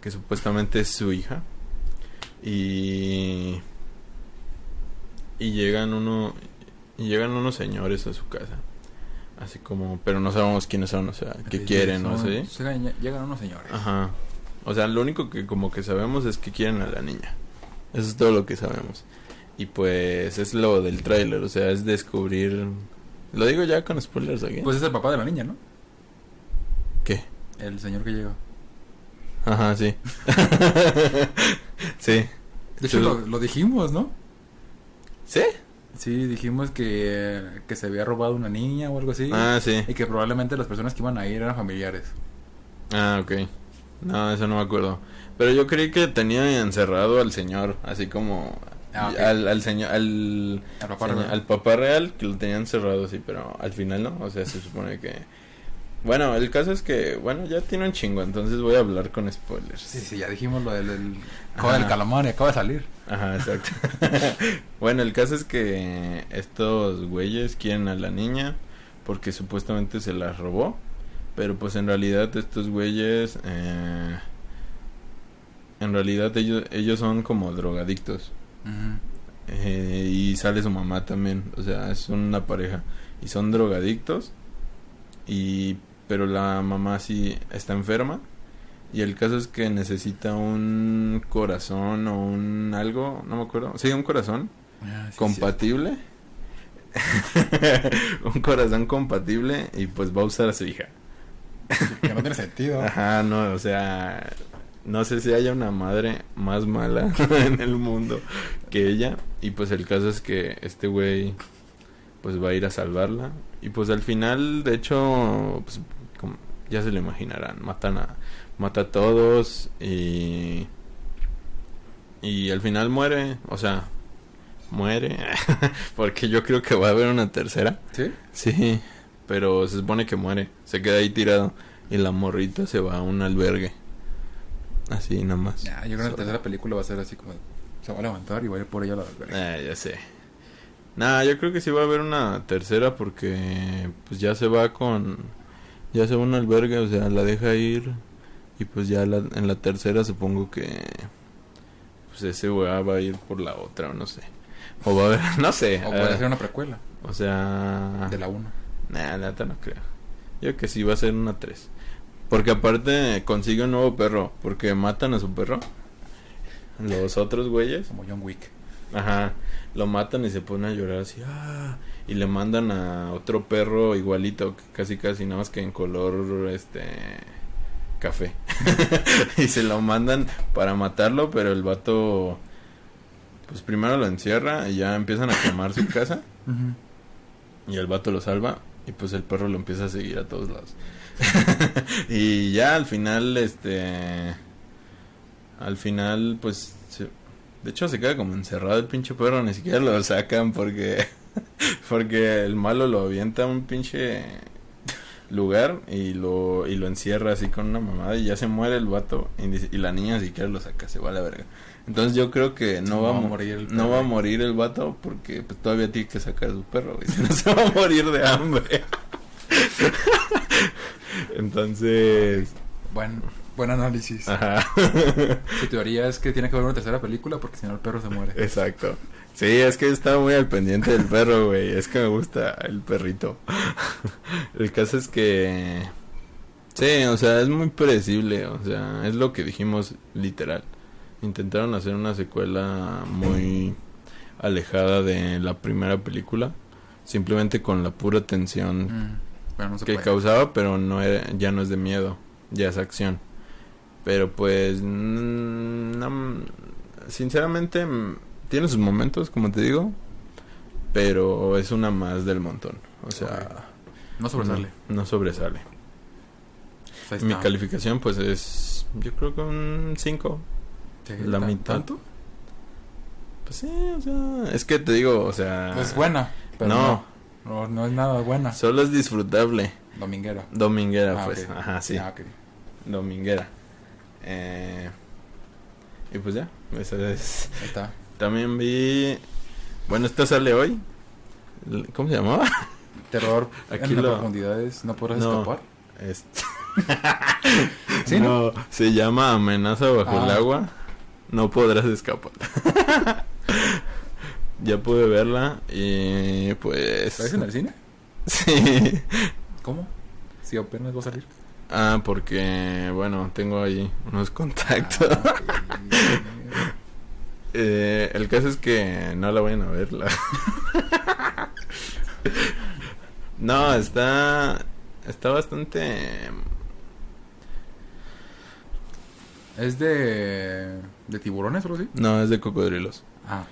que supuestamente es su hija y y llegan uno y llegan unos señores a su casa así como pero no sabemos quiénes son o sea qué Sí, quieren son- no sé Llegan, llegan unos señores. Ajá. O sea, lo único que como que sabemos es que quieren a la niña. Eso es todo lo que sabemos. Y pues es lo del tráiler, o sea, es descubrir... Lo digo ya con spoilers aquí. Pues es el papá de la niña, ¿no? El señor que llega. Ajá, sí. sí. De hecho, lo, lo dijimos, ¿no? ¿Sí? Sí, dijimos que, que se había robado una niña o algo así. Ah, sí. Y que probablemente las personas que iban a ir eran familiares. Ah, ok. No, eso no me acuerdo. Pero yo creí que tenía encerrado al señor, así como... Ah, al, al señor, al, Al papá señor- real. al papá real que lo tenían cerrado, sí, pero al final no, o sea, se supone que... Bueno, el caso es que, bueno, ya tiene un chingo, entonces voy a hablar con spoilers. Sí, sí, ya dijimos lo del, del juego del calamar y acaba de salir. Ajá, exacto. bueno, el caso es que estos güeyes quieren a la niña porque supuestamente se la robó, pero pues en realidad estos güeyes, eh, en realidad ellos, ellos son como drogadictos. Eh, y sale su mamá también, o sea, es una pareja y son drogadictos y pero la mamá sí está enferma y el caso es que necesita un corazón o un algo, no me acuerdo, sí, un corazón Ah, sí, compatible. un corazón compatible y pues va a usar a su hija. Que no tiene sentido. Ajá, no, o sea, no sé si haya una madre más mala en el mundo que ella. Y pues el caso es que este güey pues va a ir a salvarla. Y pues al final, de hecho, pues como ya se lo imaginarán, matan a, mata a todos y... Y al final muere, o sea, muere. Porque yo creo que va a haber una tercera. ¿Sí? Sí, pero se supone que muere. Se queda ahí tirado. Y la morrita se va a un albergue. Así nada más. Yo creo que la tercera película va a ser así como... Se va a levantar y va a ir por ella a la verga. Ah, ya sé. Nah, yo creo que sí va a haber una tercera porque pues ya se va con ya se va a un albergue, o sea, la deja ir y pues ya la- en la tercera supongo que pues ese weá va a ir por la otra o no sé. O va a haber, no sé. O puede ah, ser una precuela O sea, de la 1. Nah, neta no creo. Yo que sí va a ser una 3. Porque aparte consigue un nuevo perro. Porque matan a su perro. Los otros güeyes. Como John Wick. Ajá. Lo matan y se pone a llorar así. "Ah", Y le mandan a otro perro igualito. Casi casi nada más que en color este café. y se lo mandan para matarlo. Pero el vato. Pues primero lo encierra y ya empiezan a quemar su casa. Y el vato lo salva y pues el perro lo empieza a seguir a todos lados. y ya al final, este... Al final, pues... se- de hecho se queda como encerrado el pinche perro, ni siquiera lo sacan porque... porque el malo lo avienta a un pinche lugar y lo, y lo encierra así con una mamada y ya se muere el vato y, dice- y la niña siquiera lo saca, se va a la verga. Entonces yo creo que no, va, a mo- morir el no va a morir el vato porque pues, todavía tiene que sacar a su perro, güey. Si no se va a morir de hambre. Entonces, Buen, buen análisis. ajá. Su teoría es que tiene que haber una tercera película porque si no el perro se muere. Exacto. Sí, es que estaba muy al pendiente del perro, güey. Es que me gusta el perrito. El caso es que... Sí, o sea, es muy predecible. O sea, es lo que dijimos literal. Intentaron hacer una secuela muy alejada de la primera película. Simplemente con la pura tensión Mm, pero no se que puede. causaba, pero no era- ya no es de miedo, ya es acción. Pero pues, mm, no, sinceramente, tiene sus momentos, como te digo, pero es una más del montón. O sea, No sobresale. no, no sobresale. Pues Mi calificación, pues es, yo creo que un 5. Sí, la ¿tan- mitad. ¿Tanto? Pues sí, o sea, es que te digo, o sea, Es buena. Pero no, no. no. no es nada buena. solo es disfrutable. Dominguera. Dominguera, Ah, pues, ajá, sí. Ah, dominguera. Eh, y pues ya, esa es. Ahí está. También vi. Bueno, esta sale hoy. ¿Cómo se llamaba? Terror Aquí en las lo- profundidades. ¿No podrás No. escapar? Este- Sí, no, se llama Amenaza bajo el Ah. agua. No podrás escapar. ya pude verla y pues. ¿La ves en el cine? Sí. ¿Cómo? Si apenas va a salir. Ah, porque, bueno, tengo ahí unos contactos. Ah, ok. Eh, el caso es que no la vayan a ver. la- no, está. Está bastante. ¿Es de. de tiburones o algo así? No, es de cocodrilos. Ah,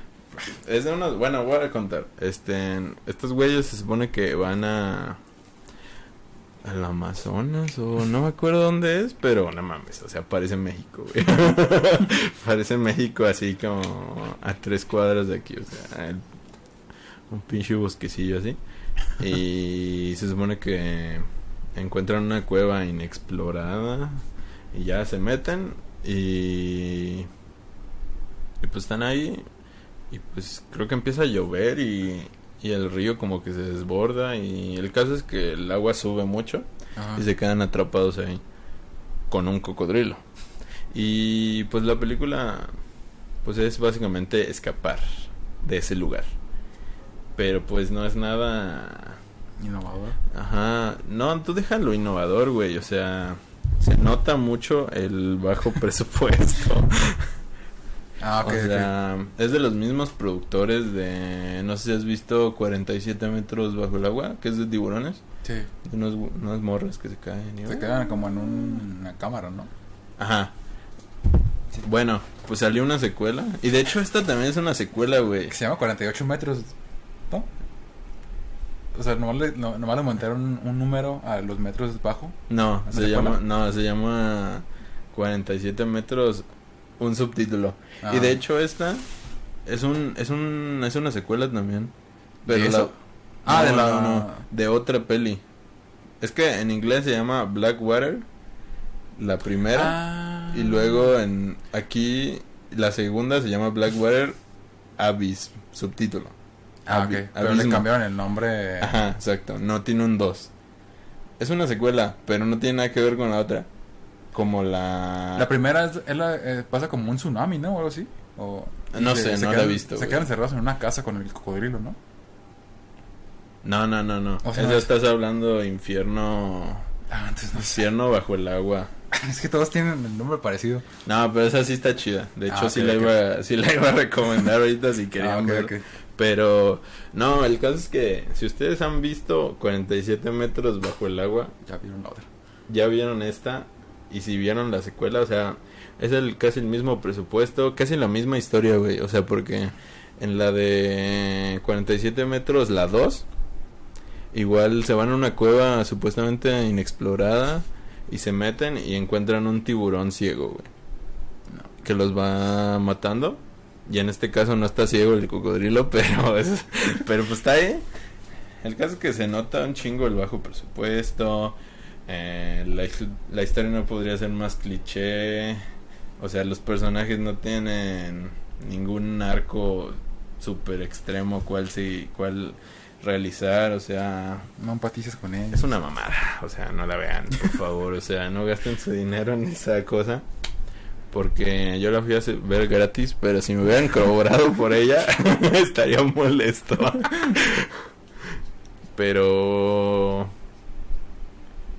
Es de unos. Bueno, voy a contar. Este. Estos güeyes se supone que van a. Al Amazonas o no me acuerdo dónde es, pero no mames, o sea, parece México, güey. parece México así como a tres cuadras de aquí, o sea, un pinche bosquecillo así. Y se supone que encuentran una cueva inexplorada y ya se meten y, y pues están ahí y pues creo que empieza a llover y, y el río como que se desborda y el caso es que el agua sube mucho ajá. y se quedan atrapados ahí con un cocodrilo. Y pues la película pues es básicamente escapar de ese lugar. Pero pues no es nada Innovador. Ajá, no, tú déjalo innovador, güey, o sea, se nota mucho el bajo presupuesto. Ah, ok. o sea, es de los mismos productores de, no sé si has visto 47 metros bajo el agua, que es de tiburones, Sí. de unos, unas morras que se caen. y- Se quedan como en un- una cámara, ¿no? Ajá. Bueno, pues salió una secuela, y de hecho esta también es una secuela, güey. Se llama 48 metros. ¿No? O sea, nomás le, no, nomás le un número a los metros bajo. No, ¿La se secuela? llama, no, se llama 47 metros, un subtítulo. Y Ah. de hecho esta Es un, es un, es una secuela también. Pero ¿De la- eso? Ah, no, de la- no, no, de otra peli. Es que en inglés se llama Blackwater, la primera, Ah. y luego en aquí la segunda se llama Blackwater Abyss, subtítulo. Ah. Abi- Pero le cambiaron el nombre. Ajá, exacto, no tiene un 2. Es una secuela, pero no tiene nada que ver con la otra. Como la... La primera es, es la- eh, pasa como un tsunami, ¿no? O algo así. O, No sé, no la he visto, Se güey. quedan encerrados en una casa con el cocodrilo, ¿no? No, no, no, no. O sea, Eso es- estás hablando infierno... Ah, antes no sé. Infierno bajo el agua. Es que todos tienen el nombre parecido. No, pero esa sí está chida. De hecho, Ah, sí, la iba, sí la iba a recomendar ahorita si querían Ah, ok, ver. ok. Pero, no, el caso es que si ustedes han visto 47 metros bajo el agua, Ya vieron la otra. ya vieron esta. Y si vieron la secuela, o sea, es el casi el mismo presupuesto, casi la misma historia, güey. O sea, porque en la de 47 metros, la 2, igual se van a una cueva supuestamente inexplorada y se meten y encuentran un tiburón ciego, güey. Que los va matando. Y en este caso no está ciego el cocodrilo, pero es- pero pues está ahí. El caso es que se nota un chingo el bajo presupuesto. Eh, la, la historia no podría ser más cliché. O sea, los personajes no tienen ningún arco súper extremo cual sí, cual realizar. O sea, No empatices con él. es una mamada. O sea, no la vean, por favor. O sea, no gasten su dinero en esa cosa. Porque yo la fui a ver gratis, pero si me hubieran cobrado por ella, estaría molesto. pero...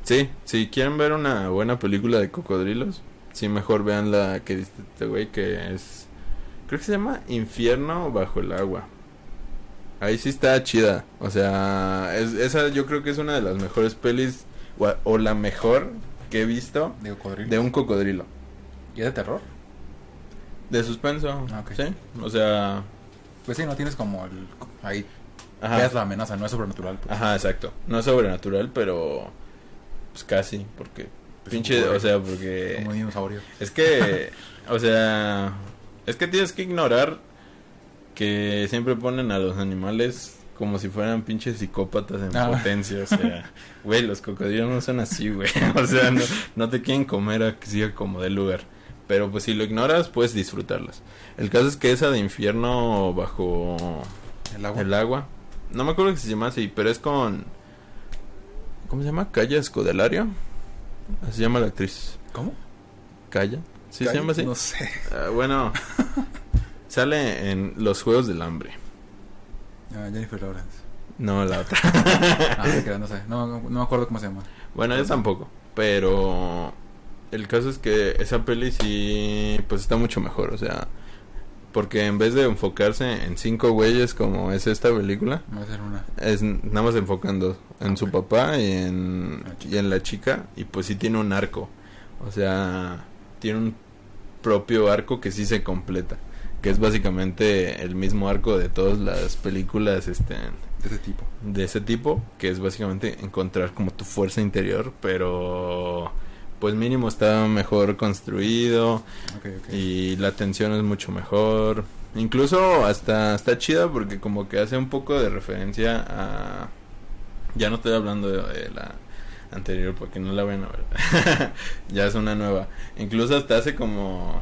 Sí, si quieren ver una buena película de cocodrilos, sí mejor vean la que dice este güey que es... Creo que se llama Infierno bajo el agua. Ahí sí está chida. O sea, es, esa yo creo que es una de las mejores pelis, o, o la mejor que he visto De cocodrilo. de un cocodrilo. ¿Y es de terror? De suspenso, Ah, ok. sí. O sea, Pues sí, no tienes como el... Ahí ajá, veas la amenaza, no es sobrenatural. pues. ajá, exacto. No es sobrenatural, pero pues casi, porque pinche, o sea, porque Como dinosaurio. es que, o sea, es que tienes que ignorar que siempre ponen a los animales como si fueran pinches psicópatas en Ah. potencia, o sea, güey, los cocodrilos no son así, güey, o sea, no, no te quieren comer a que siga como del lugar, pero pues si lo ignoras puedes disfrutarlas. El caso es que esa de infierno bajo El agua. el agua, no me acuerdo que se llama así, pero es con, ¿cómo se llama? Calla Escodelario, así se llama la actriz, ¿Cómo? Calla, ¿sí se llama así? No sé. Ah, bueno, sale en Los Juegos del Hambre. Ah, Jennifer Lawrence. No, la otra. Ah, no sé. No, no me acuerdo cómo se llama. bueno, yo tampoco. Pero el caso es que esa peli sí, pues está mucho mejor. O sea, porque en vez de enfocarse en cinco güeyes como es esta película, Va a ser una. es nada más enfocando en su papá y en, y en la chica. Y pues sí tiene un arco. O sea, tiene un propio arco que sí se completa. Que es básicamente el mismo arco de todas las películas este, De ese tipo. de ese tipo. Que es básicamente encontrar como tu fuerza interior. Pero pues mínimo está mejor construido. Y la tensión es mucho mejor. Incluso hasta está chida porque como que hace un poco de referencia a... Ya no estoy hablando de, de la anterior porque no la ven a ver. ya es una nueva. Incluso hasta hace como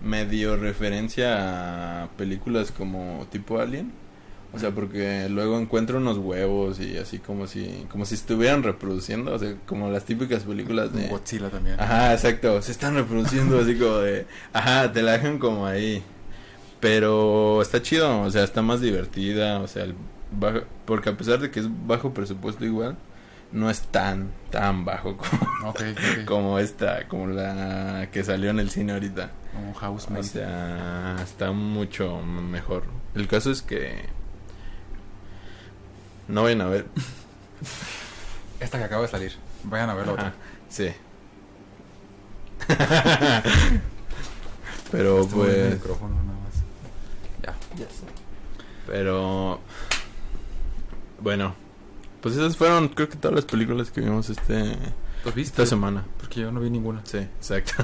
medio referencia a películas como tipo Alien. O sea, porque luego encuentra unos huevos y así como si como si estuvieran reproduciendo, o sea, como las típicas películas de Godzilla también. Ajá, exacto. Se están reproduciendo así como de. Ajá, te la dejan como ahí. Pero está chido, o sea, está más divertida. O sea, el bajo- porque a pesar de que es bajo presupuesto igual, no es tan, tan bajo como, Ok, ok. como esta, como la que salió en el cine ahorita. Como O Housemate. sea, está mucho mejor. El caso es que. No vayan a ver. Esta que acaba de salir. Vayan a ver la Ajá, otra. sí. Pero el pues. micrófono nada más. Ya. Pero. Bueno. Pues esas fueron, creo que todas las películas que vimos este ¿Los viste? esta semana. Porque yo no vi ninguna. Sí, exacto.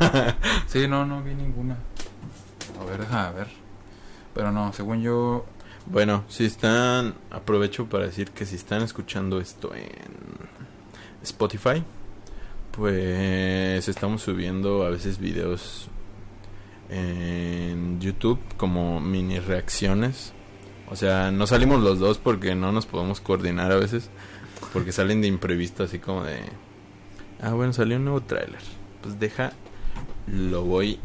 Sí, no, no vi ninguna. A ver, déjame ver. Pero no, según yo, Bueno, si están, aprovecho para decir que si están escuchando esto en Spotify, pues estamos subiendo a veces videos en YouTube como mini reacciones. O sea, no salimos los dos porque no nos podemos coordinar a veces, porque salen de imprevisto así como de, ah bueno, salió un nuevo tráiler. Pues deja, lo voy,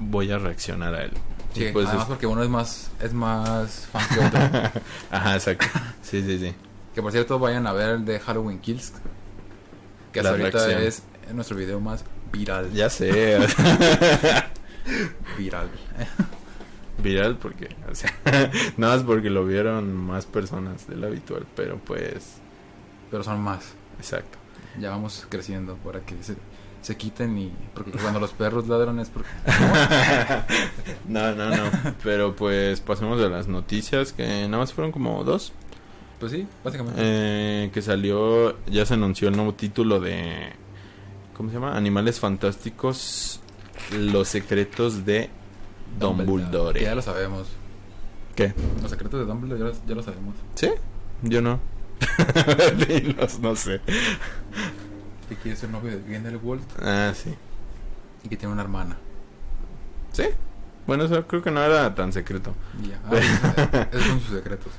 voy a reaccionar a él. Sí, pues además es- porque uno es más, es más fan que otro. Ajá, exacto. Sí, sí, sí. que por cierto, vayan a ver el de Halloween Kills. Que La hasta ahorita reacción. es nuestro video más viral. Ya sé. Viral. Viral porque, o sea, nada más porque lo vieron más personas de lo habitual, pero pues, Pero son más. exacto. Ya vamos creciendo para que se, quiten y... Porque cuando los perros ladran es porque... no, no, no. Pero pues pasemos a las noticias que nada más fueron como dos. Pues sí, básicamente. Eh, que salió, ya se anunció el nuevo título de, ¿cómo se llama? Animales Fantásticos, los secretos de Dumbledore. Que ya lo sabemos. ¿Qué? Los secretos de Dumbledore ya, los- ya lo sabemos. ¿Sí? Yo no. Dilos, no sé. Que quiere ser novio de Grindelwald Ah, sí. y que tiene una hermana. ¿Sí? Bueno, eso creo que no era tan secreto. Ya. Ah, esos son sus secretos.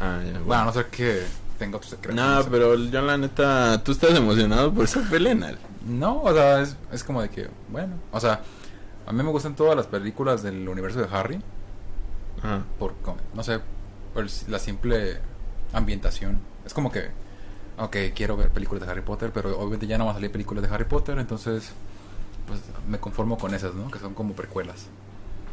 Ah, ya. Bueno, a no ser que tenga otros secretos. No, sé. pero yo la neta, ¿tú estás emocionado por esa pelea? No, o sea, es, es como de que, bueno, o sea, a mí me gustan todas las películas del universo de Harry, Ajá. por, no sé, por la simple ambientación. Es como que, ok, quiero ver películas de Harry Potter, pero obviamente ya no van a salir películas de Harry Potter, entonces, pues me conformo con esas, ¿no? Que son como precuelas.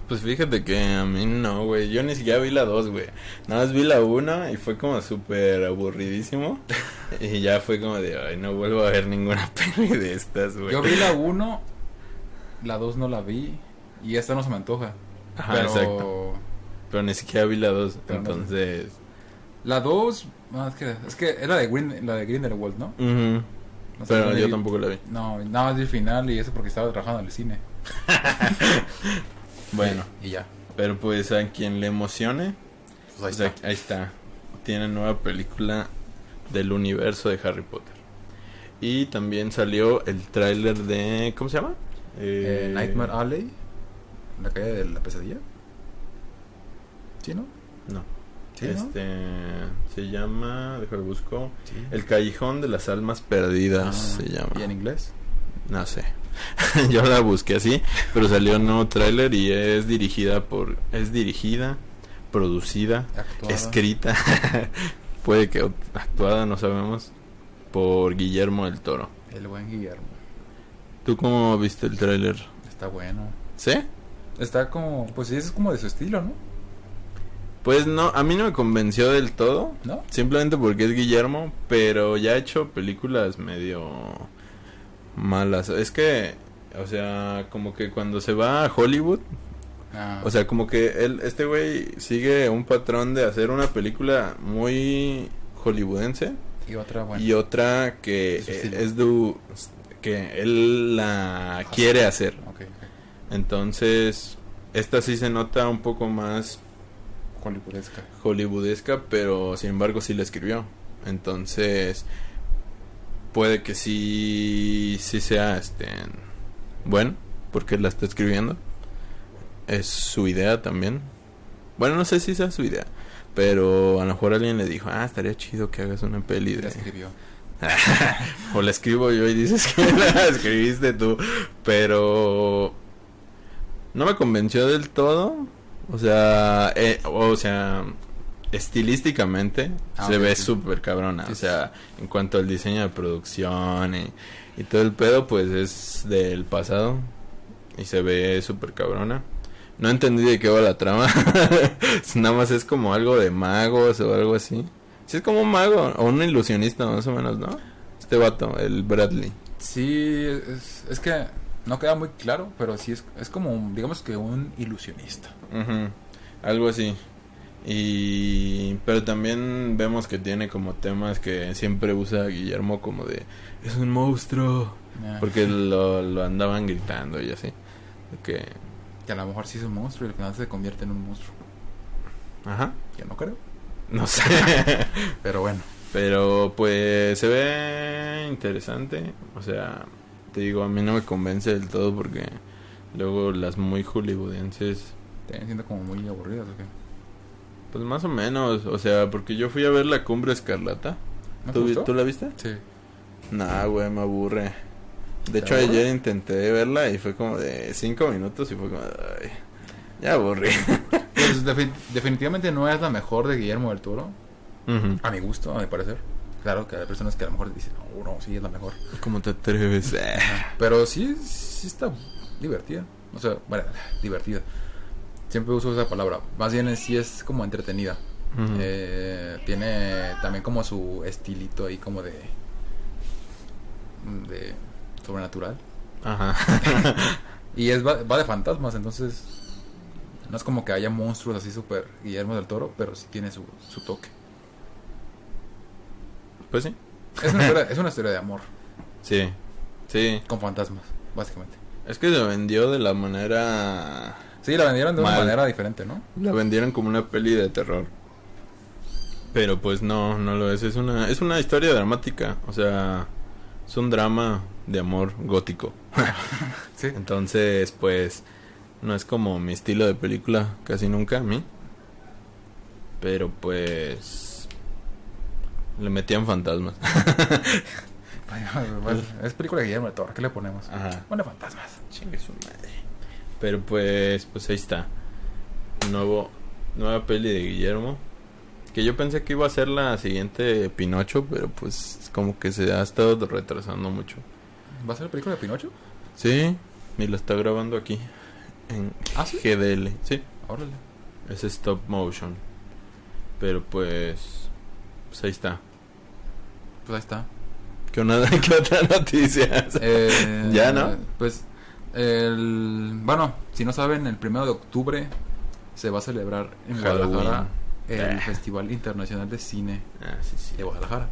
Pues fíjate que a mí no, güey. Yo ni siquiera vi la 2, güey. Nada más vi la 1 y fue como súper aburridísimo. y ya fue como de, ay, no vuelvo a ver ninguna peli de estas, güey. Yo vi la 1, la 2 no la vi, y esta no se me antoja. Ajá, pero exacto. Pero ni siquiera vi la 2, Pero no- entonces... la 2, es que, es que era de Green, la de Grindelwald, ¿no? Ujú. No sé, Pero no yo vi- tampoco la vi. No, nada más el final y eso porque estaba trabajando en el cine. Bueno, Y ya. pero pues a quien le emocione, Pues ahí sea, está. ahí está. Tiene nueva película del universo de Harry Potter. Y también salió el tráiler de... ¿Cómo se llama? Eh, Eh, Nightmare Alley. La calle de la pesadilla. ¿Sí, no? No. ¿Sí, no? este se llama, déjame busco. Sí. El Callejón de las Almas Perdidas Ah, se llama. ¿Y en inglés? No sé. Yo la busqué así, pero salió un nuevo tráiler y es dirigida por es dirigida, producida, Actuada. escrita, puede que actuada, no sabemos, por Guillermo del Toro. El buen Guillermo. ¿Tú cómo viste el tráiler? Está bueno. ¿Sí? Está como... Pues sí, es como de su estilo, ¿no? Pues no, a mí no me convenció del todo, ¿No? simplemente porque es Guillermo, pero ya ha hecho películas medio malas. Es que, o sea, como que cuando se va a Hollywood, Ah, o sea, como que él, este güey sigue un patrón de hacer una película muy hollywoodense y otra, bueno. y otra que De estilo. es du, que él la quiere hacer. Entonces, esta sí se nota un poco más Hollywoodesca. hollywoodesca, pero sin embargo sí la escribió. Entonces, puede que sí, sí sea este bueno, porque la está escribiendo. Es su idea también. Bueno, no sé si sea su idea, pero a lo mejor alguien le dijo, ah, estaría chido que hagas una peli La de... escribió. o la escribo yo y dices que la escribiste tú, pero no me convenció del todo. O sea, eh, o sea, estilísticamente Ah, se ve sí. súper cabrona. Sí, o sí. sea, en cuanto al diseño de producción y, y todo el pedo, pues es del pasado y se ve súper cabrona. No entendí de qué va la trama. Nada más es como algo de magos o algo así. Sí, es como un mago o un ilusionista, más o menos, ¿no? Este vato, el Bradley. Sí, es, es que no queda muy claro, pero sí es, es como, un- digamos que un ilusionista. Algo así. Y pero también vemos que tiene como temas que siempre usa Guillermo como de es un monstruo, Ah, porque lo, lo andaban gritando y así. Que a lo mejor sí es un monstruo y al final se convierte en un monstruo. Ajá. Que no creo. No sé. Pero bueno. Pero pues se ve interesante. O sea, te digo, a mí no me convence del todo porque luego las muy hollywoodenses, Te siendo como muy aburridas, ¿o qué? pues más o menos. O sea, porque yo fui a ver la cumbre escarlata. ¿No ¿Tú, la viste? Sí. Nah, güey, me aburre. De ¿Te hecho, aburre? ayer intenté verla y fue como de cinco minutos y fue como de, ay, ya aburrí. Pues defi- definitivamente no es la mejor de Guillermo del Toro. A mi gusto, a mi parecer. Claro que hay personas que a lo mejor dicen, no, no, sí es la mejor. ¿Cómo te atreves? Pero sí, sí está divertida. O sea, bueno, divertida. Siempre uso esa palabra. Más bien sí es como entretenida. Eh, tiene también como su estilito ahí como de... De sobrenatural. Ajá. Y es va, va de fantasmas, entonces... No es como que haya monstruos así súper Guillermo del Toro, pero sí tiene su, su toque. pues sí. Es una, historia, es una historia de amor Sí. Sí. con fantasmas, básicamente. Es que se vendió de la manera... Sí, la vendieron de una Mal. manera diferente, ¿no? La vendieron como una peli de terror. Pero pues no, no lo es. Es una, es una historia dramática. O sea, es un drama de amor gótico. Sí. Entonces, pues, no es como mi estilo de película casi nunca a mí. Pero pues... Le metían fantasmas. es película de Guillermo del Toro, ¿qué le ponemos? Ajá. Pone fantasmas. Chingue su madre. Pero pues, pues ahí está. Nuevo, nueva peli de Guillermo. Que yo pensé que iba a ser la siguiente Pinocho, pero pues como que se ha estado retrasando mucho. ¿Va a ser la película de Pinocho? Sí, y lo está grabando aquí. En ¿Ah, sí? GDL. Sí, Órale. es stop motion. Pero pues, pues ahí está. Pues ahí está. ¿Qué, una, ¿qué otra noticia? Eh, Ya, ¿no? Pues, el, bueno, si no saben, el primero de octubre se va a celebrar en Halloween. Guadalajara el Eh. Festival Internacional de Cine Ah, sí, sí. de Guadalajara.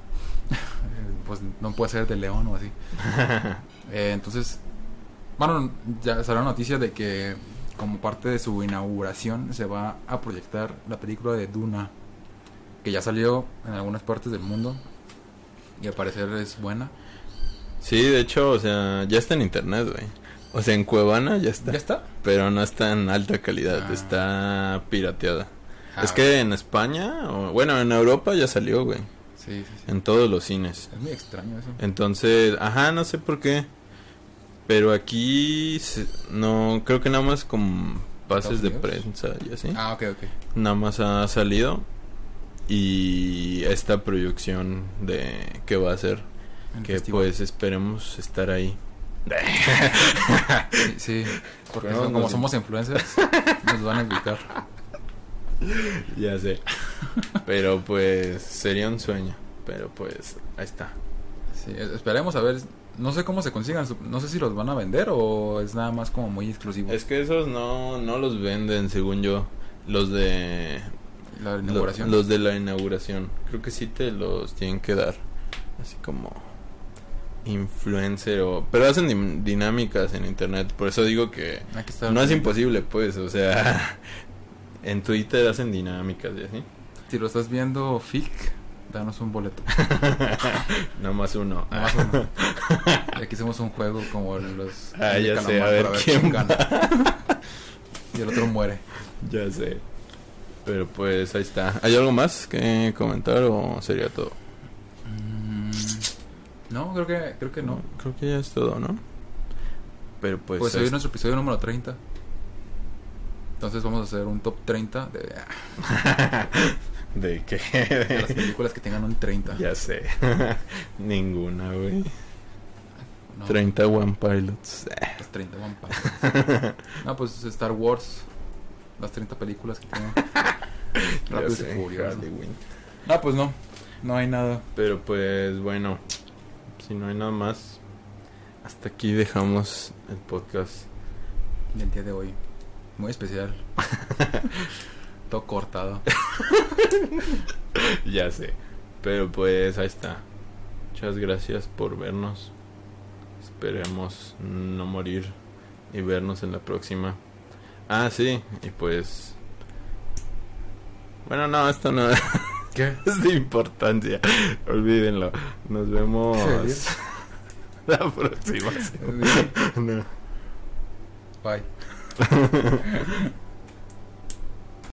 pues no puede ser de León o así. Eh, entonces, bueno, ya salió la noticia de que como parte de su inauguración se va a proyectar la película de Duna, que ya salió en algunas partes del mundo y al parecer es buena. Sí, de hecho, o sea, ya está en internet, güey. O sea, en Cuevana ya está. ¿Ya está? Pero no está en alta calidad, Ah. está pirateada. Ah, es que en España, o, bueno, en Europa ya salió, güey. Sí, sí, sí. En todos los cines. Es muy extraño eso. Entonces, ajá, no sé por qué. Pero aquí no, creo que nada más con pases de ¿Estados prensa y así. Ah, ok, ok. Nada más ha salido. Y esta proyección de que va a ser. Que festival. pues esperemos estar ahí. Sí, sí, porque son- como somos influencers, nos van a invitar. Ya sé. Pero pues sería un sueño. Pero pues ahí está. Sí, es- esperemos a ver. No sé cómo se consigan. No sé si los van a vender o es nada más como muy exclusivo. Es que esos no, no los venden, según yo. Los de la inauguración. los de la inauguración. Creo que sí te los tienen que dar. Así como influencer o... Pero hacen dinámicas en internet. Por eso digo que no es imposible, pues. O sea, en Twitter hacen dinámicas y así. Si lo estás viendo, FIC, danos un boleto. Nada más uno. Más aquí hacemos un juego como los. Ah, ya sé, a ver quién gana. y el otro muere. Ya sé. Pero pues ahí está. ¿Hay algo más que comentar o sería todo? Mm, no, creo que, creo que no. Creo que ya es todo, ¿no? Pero pues... Pues hoy es nuestro episodio número 30. Entonces vamos a hacer un top 30 de, ¿De de las qué? películas que tengan un 30. ya sé. Ninguna, güey. No, 30 One Pilots. Las 30 One Pilots. No, pues Star Wars. Las 30 películas que. Ya Rápidos y Furiosos. No, pues no. No hay nada. Pero pues bueno, si no hay nada más, hasta aquí dejamos el podcast. del día de hoy. Muy especial. Todo cortado. ya sé. Pero pues ahí está. Muchas gracias por vernos. Esperemos no morir y vernos en la próxima. Ah, sí, y pues Bueno, no, esto no ¿Qué? es de importancia. Olvídenlo. Nos vemos la próxima semana. No. Bye.